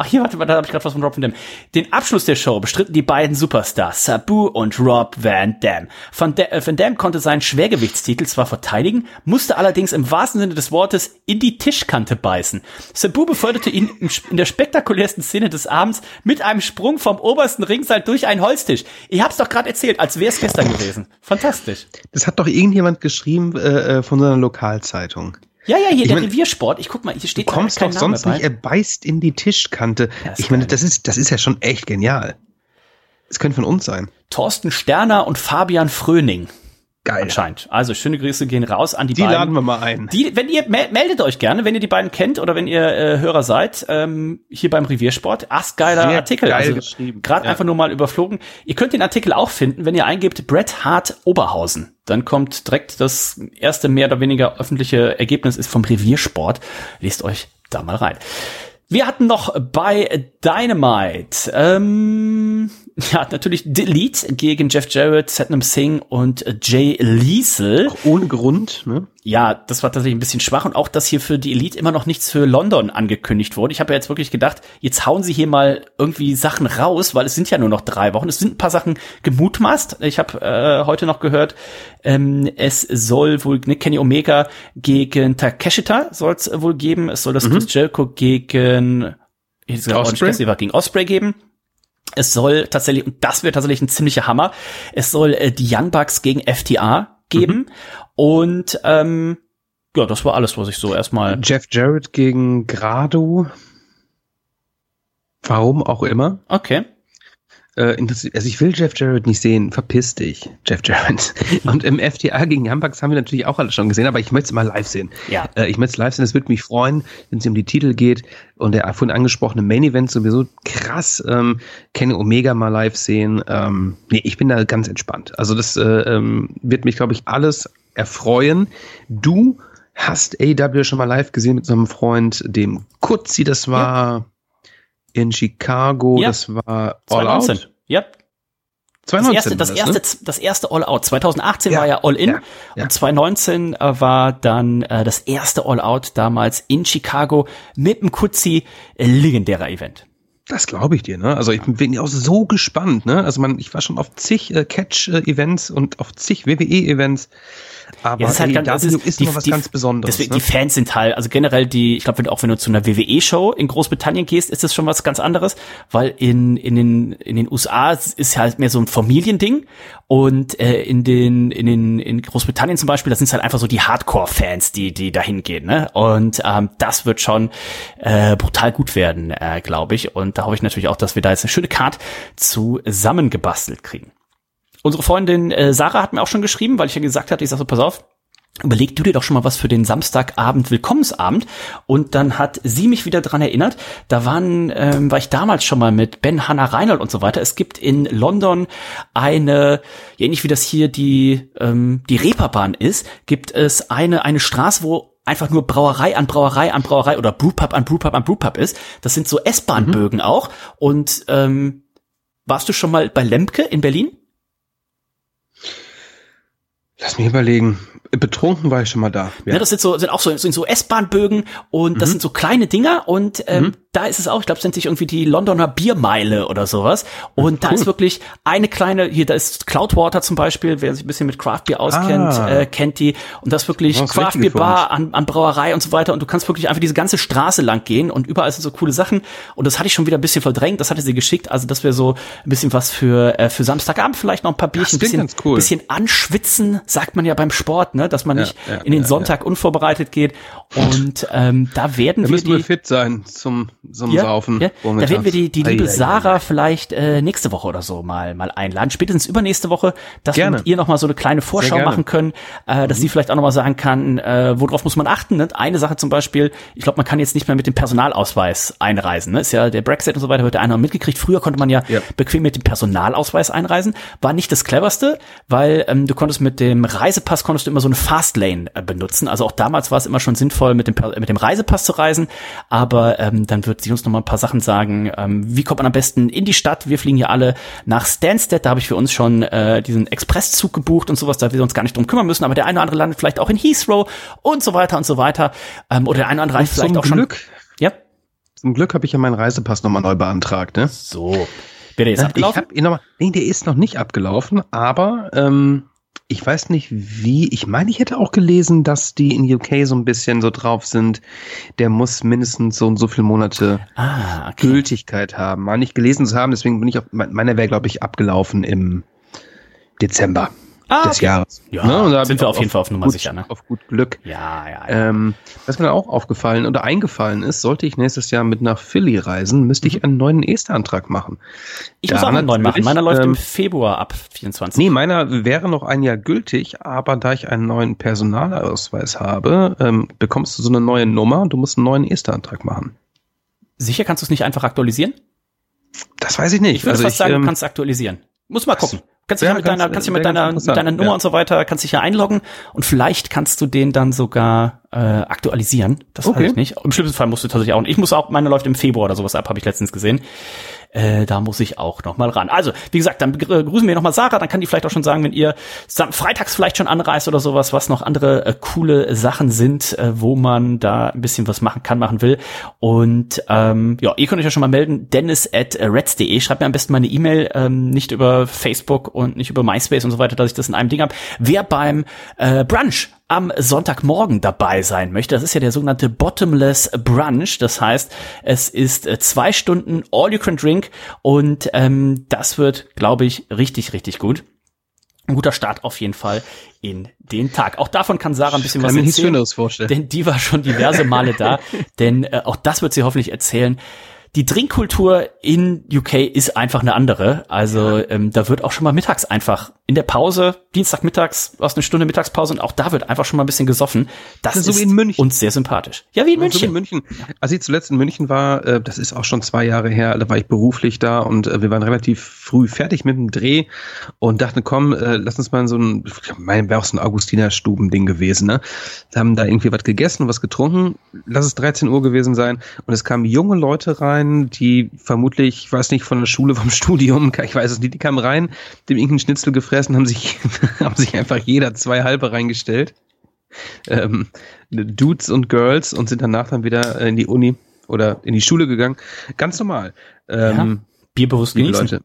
Ach hier, warte, da habe ich gerade was von Rob Van Dam. Den Abschluss der Show bestritten die beiden Superstars Sabu und Rob Van Dam. Van, da äh, Van Dam konnte seinen Schwergewichtstitel zwar verteidigen, musste allerdings im wahrsten Sinne des Wortes in die Tischkante beißen. Sabu beförderte ihn in der spektakulärsten Szene des Abends mit einem Sprung vom obersten Ringseil durch einen Holztisch. Ich hab's doch gerade erzählt, als wäre es gestern gewesen. Fantastisch. Das hat doch irgendjemand geschrieben äh, äh von so einer Lokalzeitung. Ja, ja, hier, ich der mein, Reviersport. Ich guck mal, hier steht Du kommst doch sonst nicht, er beißt in die Tischkante. Ich meine, das ist, das ist ja schon echt genial. Es könnte von uns sein. Thorsten Sterner und Fabian Fröning. Geil. Anscheinend. Also schöne Grüße gehen raus an die, die beiden. Die laden wir mal ein. Die, wenn ihr meldet euch gerne, wenn ihr die beiden kennt oder wenn ihr äh, Hörer seid, ähm, hier beim Reviersport. Ach, geiler Sehr Artikel. Geil also, geschrieben. Gerade ja. einfach nur mal überflogen. Ihr könnt den Artikel auch finden, wenn ihr eingebt Bret Hart Oberhausen. Dann kommt direkt das erste mehr oder weniger öffentliche Ergebnis ist vom Reviersport. Lest euch da mal rein. Wir hatten noch bei Dynamite, ähm, ja, natürlich Delete gegen Jeff Jarrett, Satnam Singh und Jay Liesel. ohne Grund, ne? Ja, das war tatsächlich ein bisschen schwach und auch, dass hier für die Elite immer noch nichts für London angekündigt wurde. Ich habe ja jetzt wirklich gedacht, jetzt hauen sie hier mal irgendwie Sachen raus, weil es sind ja nur noch drei Wochen. Es sind ein paar Sachen gemutmaßt. Ich habe äh, heute noch gehört, ähm, es soll wohl ne, Kenny Omega gegen Takeshita soll es wohl geben. Es soll das mhm. Chris Jericho gegen Osprey? gegen Osprey geben. Es soll tatsächlich, und das wird tatsächlich ein ziemlicher Hammer, es soll äh, die Young Bucks gegen FTA geben. Mhm. Und ähm, ja, das war alles, was ich so erstmal. Jeff Jarrett gegen Grado. Warum auch immer. Okay. Äh, also ich will Jeff Jarrett nicht sehen. Verpiss dich, Jeff Jarrett. Und im FTA gegen Hamburgs haben wir natürlich auch alles schon gesehen, aber ich möchte es mal live sehen. Ja. Äh, ich möchte es live sehen. Es würde mich freuen, wenn es um die Titel geht. Und der vorhin angesprochene Main Event sowieso krass. Ähm, Kenny Omega mal live sehen. Ähm, nee, ich bin da ganz entspannt. Also das äh, ähm, wird mich, glaube ich, alles erfreuen. Du hast AW schon mal live gesehen mit seinem Freund, dem Kutzi, das war. Ja in Chicago, ja. das war All 2019. Out. Ja. 2019 das erste, das, erste, ne? das erste All Out. 2018 ja, war ja All In ja, ja. und 2019 äh, war dann äh, das erste All Out damals in Chicago mit dem Kutzi äh, legendärer Event. Das glaube ich dir, ne? Also ich bin auch so gespannt, ne? Also man, ich war schon auf zig äh, Catch-Events und auf zig WWE-Events. Aber ja, das ist, halt ganz, ist, ist die, was die, ganz Besonderes. Deswegen, ne? Die Fans sind halt, also generell die, ich glaube, wenn auch wenn du zu einer WWE-Show in Großbritannien gehst, ist das schon was ganz anderes, weil in, in, den, in den USA ist halt mehr so ein Familiending und äh, in den, in den, in Großbritannien zum Beispiel, das sind halt einfach so die Hardcore-Fans, die, die dahin gehen, ne? Und ähm, das wird schon äh, brutal gut werden, äh, glaube ich. Und da hoffe ich natürlich auch, dass wir da jetzt eine schöne Card zusammengebastelt kriegen. Unsere Freundin äh, Sarah hat mir auch schon geschrieben, weil ich ja gesagt hatte, ich sag so, pass auf, Überleg du dir doch schon mal was für den Samstagabend Willkommensabend und dann hat sie mich wieder dran erinnert. Da waren ähm, war ich damals schon mal mit Ben Hannah Reinhold und so weiter. Es gibt in London eine ähnlich wie das hier die ähm, die Reeperbahn ist, gibt es eine eine Straße, wo einfach nur Brauerei an Brauerei an Brauerei oder Brewpub an Brewpub an Brewpub ist. Das sind so S-Bahn-Bögen mhm. auch. Und ähm, warst du schon mal bei Lemke in Berlin? Lass mich überlegen. Betrunken war ich schon mal da. Ja. ja das sind so sind auch so sind so S-Bahn-Bögen und mhm. das sind so kleine Dinger und ähm, mhm. da ist es auch. Ich glaube, es nennt sich irgendwie die Londoner Biermeile oder sowas. Und cool. da ist wirklich eine kleine. Hier, da ist Cloudwater zum Beispiel. Wer sich ein bisschen mit Craft Beer auskennt, ah. äh, kennt die. Und das ist wirklich das Craft Beer Bar an, an Brauerei und so weiter. Und du kannst wirklich einfach diese ganze Straße lang gehen und überall sind so coole Sachen. Und das hatte ich schon wieder ein bisschen verdrängt. Das hatte sie geschickt. Also das wäre so ein bisschen was für äh, für Samstagabend vielleicht noch ein paar Bierchen, das bisschen, cool. bisschen anschwitzen, sagt man ja beim Sport. Ne? dass man nicht ja, ja, in den Sonntag unvorbereitet geht. Und ähm, da werden da wir müssen die, wir fit sein zum, zum Saufen. Da werden wir die, die liebe Sarah vielleicht äh, nächste Woche oder so mal mal einladen, spätestens übernächste Woche, dass gerne. wir mit ihr noch mal so eine kleine Vorschau machen können, äh, dass mhm. sie vielleicht auch noch mal sagen kann, äh, worauf muss man achten. Ne? Eine Sache zum Beispiel, ich glaube, man kann jetzt nicht mehr mit dem Personalausweis einreisen. Ne? Ist ja der Brexit und so weiter, wird der einer mitgekriegt. Früher konnte man ja, ja, bequem mit dem Personalausweis einreisen. War nicht das cleverste, weil ähm, du konntest mit dem Reisepass konntest du immer so eine Fastlane äh, benutzen. Also auch damals war es immer schon sinnvoll, mit dem, mit dem Reisepass zu reisen. Aber ähm, dann wird sie uns noch mal ein paar Sachen sagen. Ähm, wie kommt man am besten in die Stadt? Wir fliegen ja alle nach Stansted. Da habe ich für uns schon äh, diesen Expresszug gebucht und sowas, da wir uns gar nicht drum kümmern müssen. Aber der eine oder andere landet vielleicht auch in Heathrow und so weiter und so weiter. Ähm, oder der eine oder andere vielleicht auch Glück. schon. Ja Zum Glück habe ich ja meinen Reisepass nochmal neu beantragt, ne? So. Wäre der jetzt abgelaufen? Ich hab ihn noch mal, nee, der ist noch nicht abgelaufen, aber ähm, ich weiß nicht wie, ich meine, ich hätte auch gelesen, dass die in UK so ein bisschen so drauf sind, der muss mindestens so und so viele Monate ah, okay. Gültigkeit haben. Mal nicht gelesen zu haben, deswegen bin ich auf, meiner wäre, glaube ich, abgelaufen im Dezember ah, des okay. Jahres. Ja, ne? da sind wir auf jeden Fall auf Nummer gut, sicher. Ne? Auf gut Glück. Ja, ja, ja. Ähm, was mir auch aufgefallen oder eingefallen ist, sollte ich nächstes Jahr mit nach Philly reisen, müsste ich mhm. einen neuen ESTA-Antrag machen. Ich da muss auch einen neuen machen. Meiner läuft ähm, im Februar ab 24. Nee, meiner wäre noch ein Jahr gültig, aber da ich einen neuen Personalausweis habe, ähm, bekommst du so eine neue Nummer und du musst einen neuen ESTA-Antrag machen. Sicher kannst du es nicht einfach aktualisieren? Das weiß ich nicht. Ich würde also fast ich, sagen, ähm, du kannst aktualisieren. Muss mal gucken. Kannst dich ja, mit deiner, kannst dich mit deiner, mit deiner Nummer ja. und so weiter, kannst dich ja einloggen und vielleicht kannst du den dann sogar äh, aktualisieren. Das okay. weiß ich nicht. Im schlimmsten Fall musst du tatsächlich auch. Ich muss auch, meine läuft im Februar oder sowas ab, habe ich letztens gesehen. Äh, da muss ich auch noch mal ran. Also, wie gesagt, dann grüßen wir noch mal Sarah, dann kann die vielleicht auch schon sagen, wenn ihr freitags vielleicht schon anreist oder sowas, was noch andere äh, coole Sachen sind, äh, wo man da ein bisschen was machen kann, machen will. Und ähm, ja, ihr könnt euch ja schon mal melden, dennis at reds.de. Schreibt mir am besten mal eine E-Mail, ähm, nicht über Facebook und nicht über MySpace und so weiter, dass ich das in einem Ding habe. Wer beim äh, Brunch am Sonntagmorgen dabei sein möchte. Das ist ja der sogenannte Bottomless Brunch. Das heißt, es ist äh, zwei Stunden All You Can Drink und ähm, das wird, glaube ich, richtig, richtig gut. Ein guter Start auf jeden Fall in den Tag. Auch davon kann Sarah ein bisschen kann was erzählen. Vorstellen. Denn die war schon diverse Male da. denn äh, auch das wird sie hoffentlich erzählen die Trinkkultur in UK ist einfach eine andere. Also ähm, da wird auch schon mal mittags einfach in der Pause, Dienstagmittags, aus einer Stunde Mittagspause und auch da wird einfach schon mal ein bisschen gesoffen. Das, das ist, so ist uns sehr sympathisch. Ja, wie in München. So wie in München. Als ich zuletzt in München war, äh, das ist auch schon zwei Jahre her, da war ich beruflich da und äh, wir waren relativ früh fertig mit dem Dreh und dachten, komm, äh, lass uns mal in so ein, mein wäre auch so ein Augustiner-Stuben-Ding gewesen, ne? Haben da irgendwie was gegessen und was getrunken. Lass es 13 Uhr gewesen sein und es kamen junge Leute rein rein, die vermutlich, ich weiß nicht, von der Schule, vom Studium, ich weiß es nicht, die kamen rein, dem irgendeinen Schnitzel gefressen, haben sich, haben sich einfach jeder zwei halbe reingestellt. Ähm, Dudes und Girls und sind danach dann wieder in die Uni oder in die Schule gegangen. Ganz normal. Ähm, ja, bierbewusst genießen. Leute.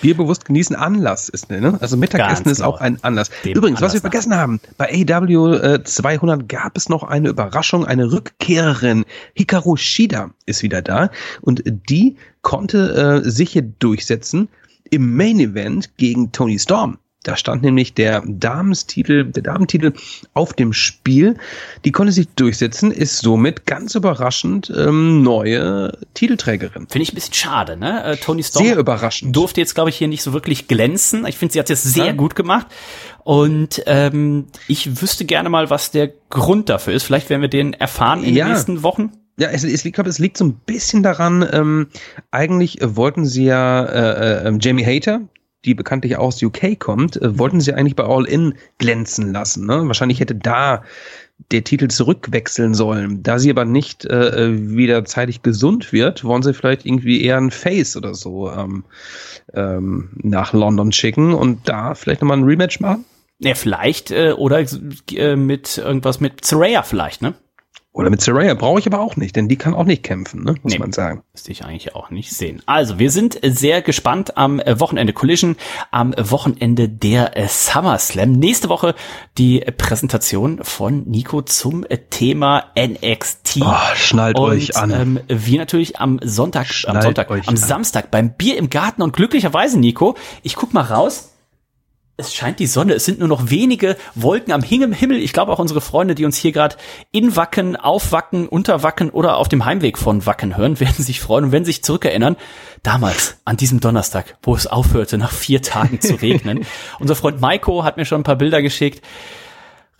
Bierbewusst genießen Anlass ist, ne? Also Mittagessen ist auch ein Anlass. Übrigens, Anlass was wir vergessen nach. haben, bei AW äh, 200 gab es noch eine Überraschung, eine Rückkehrerin. Hikaru Shida ist wieder da und die konnte äh, sich hier durchsetzen im Main Event gegen Tony Storm. Da stand nämlich der Damenstitel, der Damentitel auf dem Spiel. Die konnte sich durchsetzen, ist somit ganz überraschend ähm, neue Titelträgerin. Finde ich ein bisschen schade, ne? Äh, Tony Storm sehr überraschend. durfte jetzt, glaube ich, hier nicht so wirklich glänzen. Ich finde, sie hat es sehr ja. gut gemacht. Und ähm, ich wüsste gerne mal, was der Grund dafür ist. Vielleicht werden wir den erfahren in ja. den nächsten Wochen. Ja, es, es, ich glaube, es liegt so ein bisschen daran, ähm, eigentlich wollten sie ja äh, äh, Jamie Hater, die bekanntlich aus UK kommt, äh, wollten sie eigentlich bei All In glänzen lassen. Ne? Wahrscheinlich hätte da der Titel zurückwechseln sollen. Da sie aber nicht äh, wieder zeitig gesund wird, wollen sie vielleicht irgendwie eher ein Face oder so ähm, ähm, nach London schicken und da vielleicht nochmal ein Rematch machen? Ja, vielleicht, äh, oder äh, mit irgendwas mit Saraya vielleicht, ne? Oder mit Saraya brauche ich aber auch nicht, denn die kann auch nicht kämpfen, ne? muss nee, man sagen. Müsste ich eigentlich auch nicht sehen. Also, wir sind sehr gespannt am Wochenende Collision, am Wochenende der SummerSlam. Nächste Woche die Präsentation von Nico zum Thema NXT. Oh, schnallt und, euch an. Ähm, wir natürlich am Sonntag, schnallt am Sonntag, am an. Samstag beim Bier im Garten und glücklicherweise, Nico, ich guck mal raus, es scheint die Sonne. Es sind nur noch wenige Wolken am Himmel. Ich glaube auch unsere Freunde, die uns hier gerade in Wacken, auf Wacken, unter Wacken oder auf dem Heimweg von Wacken hören, werden sich freuen und werden sich zurückerinnern. Damals, an diesem Donnerstag, wo es aufhörte, nach vier Tagen zu regnen. Unser Freund Maiko hat mir schon ein paar Bilder geschickt.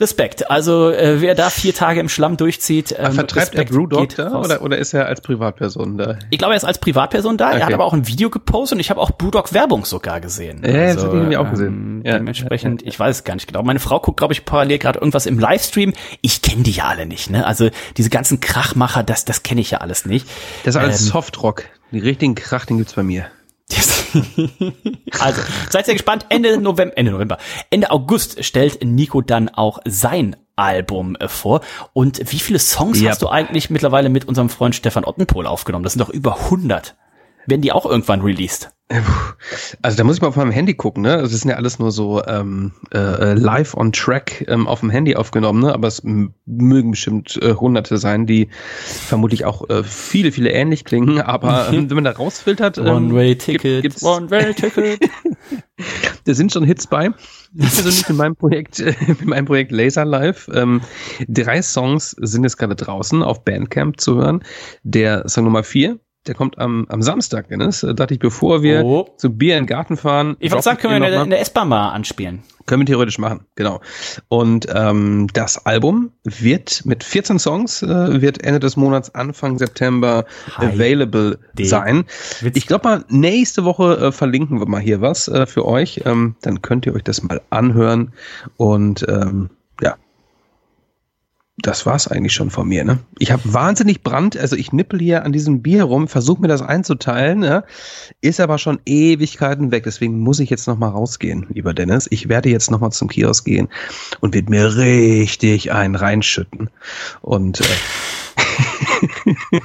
Respekt. Also äh, wer da vier Tage im Schlamm durchzieht, ähm, vertreibt Respekt er Brewdog da oder, oder ist er als Privatperson da? Ich glaube, er ist als Privatperson da. Okay. Er hat aber auch ein Video gepostet und ich habe auch Brewdog Werbung sogar gesehen. Ja, also, das habe ich irgendwie auch gesehen. Ähm, ja. Dementsprechend, ich weiß es gar nicht genau. Meine Frau guckt, glaube ich, parallel gerade irgendwas im Livestream. Ich kenne die ja alle nicht. Ne? Also diese ganzen Krachmacher, das, das kenne ich ja alles nicht. Das ist alles ähm, Softrock. Die richtigen Krach, den gibt's bei mir. also, seid sehr gespannt. Ende November, Ende November, Ende August stellt Nico dann auch sein Album äh, vor. Und wie viele Songs yep. hast du eigentlich mittlerweile mit unserem Freund Stefan Ottenpohl aufgenommen? Das sind doch über 100. Werden die auch irgendwann released? Also da muss ich mal auf meinem Handy gucken, ne? Also, das sind ja alles nur so ähm, äh, live on track ähm, auf dem Handy aufgenommen, ne? Aber es mögen bestimmt äh, hunderte sein, die vermutlich auch äh, viele, viele ähnlich klingen, aber ähm, wenn man da rausfiltert. Ähm, One-Way-Ticket, One-Way-Ticket. da sind schon Hits bei. Ich persönlich in meinem Projekt, in meinem Projekt Laser Live. Ähm, drei Songs sind jetzt gerade draußen auf Bandcamp zu hören. Der Song Nummer vier der kommt am, am Samstag, Dennis. Da dachte ich, bevor wir oh. zu Bier in den Garten fahren. Ich würde sagen, können wir in der, in der S-Bahn mal anspielen. Können wir theoretisch machen, genau. Und ähm, das Album wird mit 14 Songs, äh, wird Ende des Monats, Anfang September Hi. available D. sein. Witz. Ich glaube mal, nächste Woche äh, verlinken wir mal hier was äh, für euch. Ähm, dann könnt ihr euch das mal anhören. Und ähm, ja, das war's eigentlich schon von mir, ne? Ich habe wahnsinnig Brand, also ich nippel hier an diesem Bier rum, versuche mir das einzuteilen, ne? ist aber schon Ewigkeiten weg, deswegen muss ich jetzt nochmal rausgehen, lieber Dennis. Ich werde jetzt nochmal zum Kiosk gehen und wird mir richtig einen reinschütten. Und äh,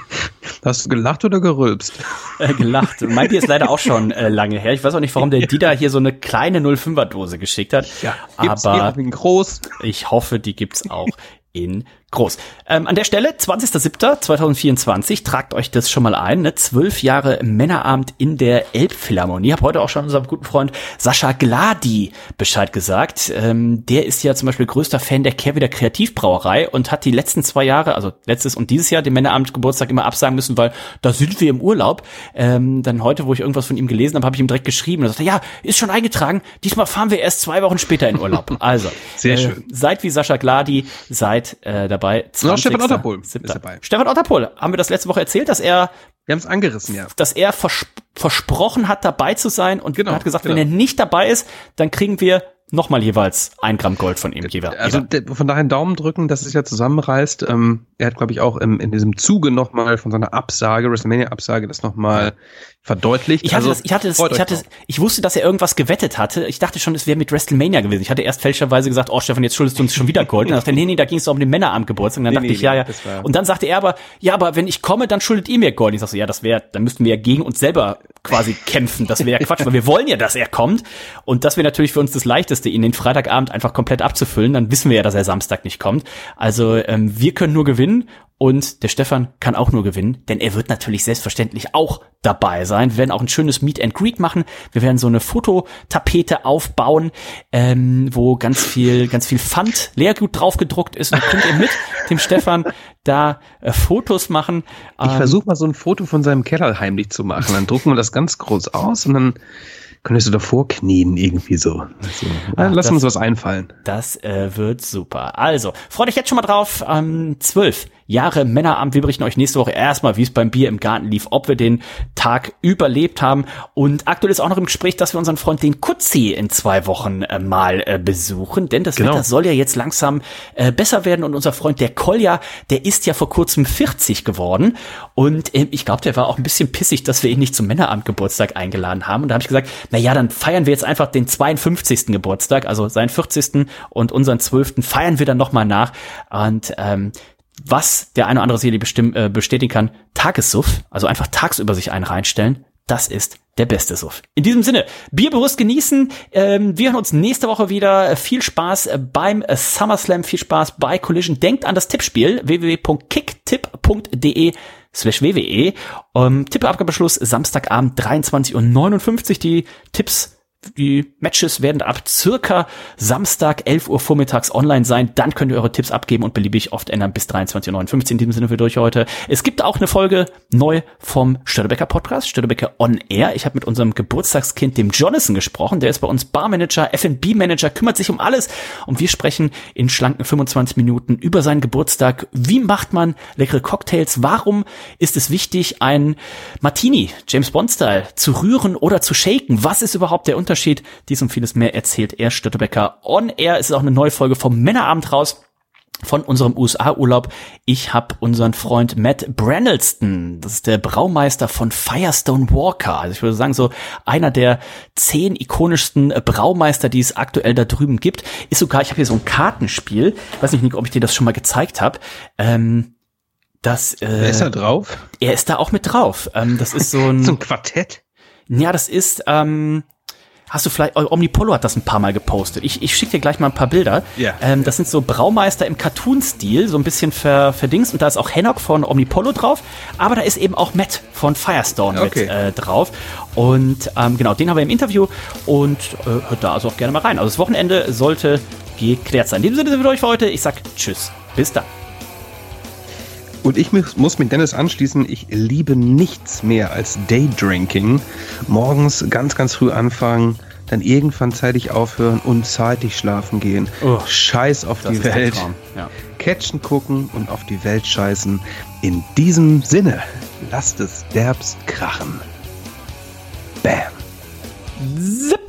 Hast du gelacht oder gerülpst? Äh, gelacht. Mein Bier ist leider auch schon äh, lange her. Ich weiß auch nicht, warum der Dieter hier so eine kleine 05er Dose geschickt hat. Ja, aber groß. ich hoffe, die gibt's auch in groß. Ähm, an der Stelle, 20.07.2024, tragt euch das schon mal ein, ne? Zwölf Jahre Männerabend in der Elbphilharmonie. Hab heute auch schon unserem guten Freund Sascha Gladi Bescheid gesagt. Ähm, der ist ja zum Beispiel größter Fan der Kehrwieder Kreativbrauerei und hat die letzten zwei Jahre, also letztes und dieses Jahr, den Männerabend Geburtstag immer absagen müssen, weil da sind wir im Urlaub. Ähm, dann heute, wo ich irgendwas von ihm gelesen habe, habe ich ihm direkt geschrieben und sagte, ja, ist schon eingetragen. Diesmal fahren wir erst zwei Wochen später in Urlaub. Also, sehr äh, schön. Seid wie Sascha Gladi, seid äh, dabei. 20. Stefan Otterpohl ist dabei. Stefan Otterpohl, haben wir das letzte Woche erzählt, dass er wir haben es angerissen, ja. Dass er vers versprochen hat, dabei zu sein und genau, hat gesagt, genau. wenn er nicht dabei ist, dann kriegen wir nochmal jeweils ein Gramm Gold von ihm. Jeweils. Also von daher einen Daumen drücken, dass es ja zusammenreißt. Ähm, er hat, glaube ich, auch im, in diesem Zuge nochmal von seiner Absage, WrestleMania-Absage, das nochmal verdeutlicht. Ich hatte also, das, ich hatte das, ich hatte, ich wusste, dass er irgendwas gewettet hatte. Ich dachte schon, es wäre mit WrestleMania gewesen. Ich hatte erst fälschlicherweise gesagt, oh Stefan, jetzt schuldest du uns schon wieder Gold. Und dann dachte nee, nee, da ging es doch um den Männerabendgeburtstag. Und dann nee, dachte nee, ich, ja, ja. Und dann sagte er aber, ja, aber wenn ich komme, dann schuldet ihr mir Gold. Und ich sagte so, ja, das wäre, dann müssten wir ja gegen uns selber quasi kämpfen. Das wäre ja Quatsch, weil wir wollen ja, dass er kommt. Und das wäre natürlich für uns das Leichteste, ihn den Freitagabend einfach komplett abzufüllen. Dann wissen wir ja, dass er Samstag nicht kommt. Also ähm, wir können nur gewinnen und der Stefan kann auch nur gewinnen, denn er wird natürlich selbstverständlich auch dabei sein. Wir werden auch ein schönes Meet and Greet machen. Wir werden so eine Fototapete aufbauen, ähm, wo ganz viel, ganz viel Pfand, Leergut drauf gedruckt ist. Und könnt ihr mit dem Stefan da äh, Fotos machen. Ich ähm, versuche mal so ein Foto von seinem Keller heimlich zu machen. Dann drucken wir das ganz groß aus und dann könntest du davor knien irgendwie so. Also, Ach, lass das, uns was einfallen. Das äh, wird super. Also, freut euch jetzt schon mal drauf. Ähm, 12 Jahre Männeramt. Wir berichten euch nächste Woche erstmal, wie es beim Bier im Garten lief, ob wir den Tag überlebt haben. Und aktuell ist auch noch im Gespräch, dass wir unseren Freund den Kutzi in zwei Wochen äh, mal äh, besuchen. Denn das genau. Wetter soll ja jetzt langsam äh, besser werden. Und unser Freund der Kolja, der ist ja vor kurzem 40 geworden. Und äh, ich glaube, der war auch ein bisschen pissig, dass wir ihn nicht zum Männeramt Geburtstag eingeladen haben. Und da habe ich gesagt, na ja, dann feiern wir jetzt einfach den 52. Geburtstag, also seinen 40. und unseren 12. feiern wir dann nochmal nach. Und ähm, was der eine oder andere Serie bestimm, äh, bestätigen kann, Tagessuff, also einfach tagsüber sich einen reinstellen, das ist der beste Suff. In diesem Sinne, Bier bewusst genießen. Ähm, wir hören uns nächste Woche wieder. Viel Spaß beim SummerSlam, viel Spaß bei Collision. Denkt an das Tippspiel www.kicktipp.de slash WWE. Um, Tippabgabeschluss Samstagabend 23.59 Uhr. Die Tipps die Matches werden ab circa Samstag 11 Uhr vormittags online sein. Dann könnt ihr eure Tipps abgeben und beliebig oft ändern bis 23.59 Uhr. In diesem Sinne für durch heute. Es gibt auch eine Folge neu vom Stödebecker Podcast, Stödebecker On Air. Ich habe mit unserem Geburtstagskind, dem Jonathan, gesprochen. Der ist bei uns Barmanager, F&B Manager, kümmert sich um alles. Und wir sprechen in schlanken 25 Minuten über seinen Geburtstag. Wie macht man leckere Cocktails? Warum ist es wichtig, ein Martini, James Bond Style, zu rühren oder zu shaken? Was ist überhaupt der Unterschied? Unterschied. Dies und vieles mehr erzählt er Stöttebecker on Air. Es ist auch eine neue Folge vom Männerabend raus. von unserem USA-Urlaub. Ich habe unseren Freund Matt Brannelston, das ist der Braumeister von Firestone Walker. Also ich würde sagen, so einer der zehn ikonischsten Braumeister, die es aktuell da drüben gibt. Ist sogar, ich habe hier so ein Kartenspiel. Ich weiß nicht, ob ich dir das schon mal gezeigt habe. Ähm, das, äh, Wer ist da drauf? Er ist da auch mit drauf. Ähm, das ist so ein, so ein Quartett. Ja, das ist, ähm, Hast du vielleicht, Omnipolo hat das ein paar Mal gepostet. Ich, ich schicke dir gleich mal ein paar Bilder. Ja. Ähm, das sind so Braumeister im Cartoon-Stil, so ein bisschen ver, verdingst. Und da ist auch Hennock von Omnipolo drauf. Aber da ist eben auch Matt von Firestone okay. mit äh, drauf. Und ähm, genau, den haben wir im Interview. Und äh, hört da also auch gerne mal rein. Also das Wochenende sollte geklärt sein. In diesem Sinne sind wir durch für heute. Ich sag Tschüss. Bis dann. Und ich muss mit Dennis anschließen, ich liebe nichts mehr als Daydrinking. Morgens ganz, ganz früh anfangen, dann irgendwann zeitig aufhören und zeitig schlafen gehen. Oh, Scheiß auf die Welt. Ja. Catchen gucken und auf die Welt scheißen. In diesem Sinne, lasst es derbst krachen. Bam. Zip.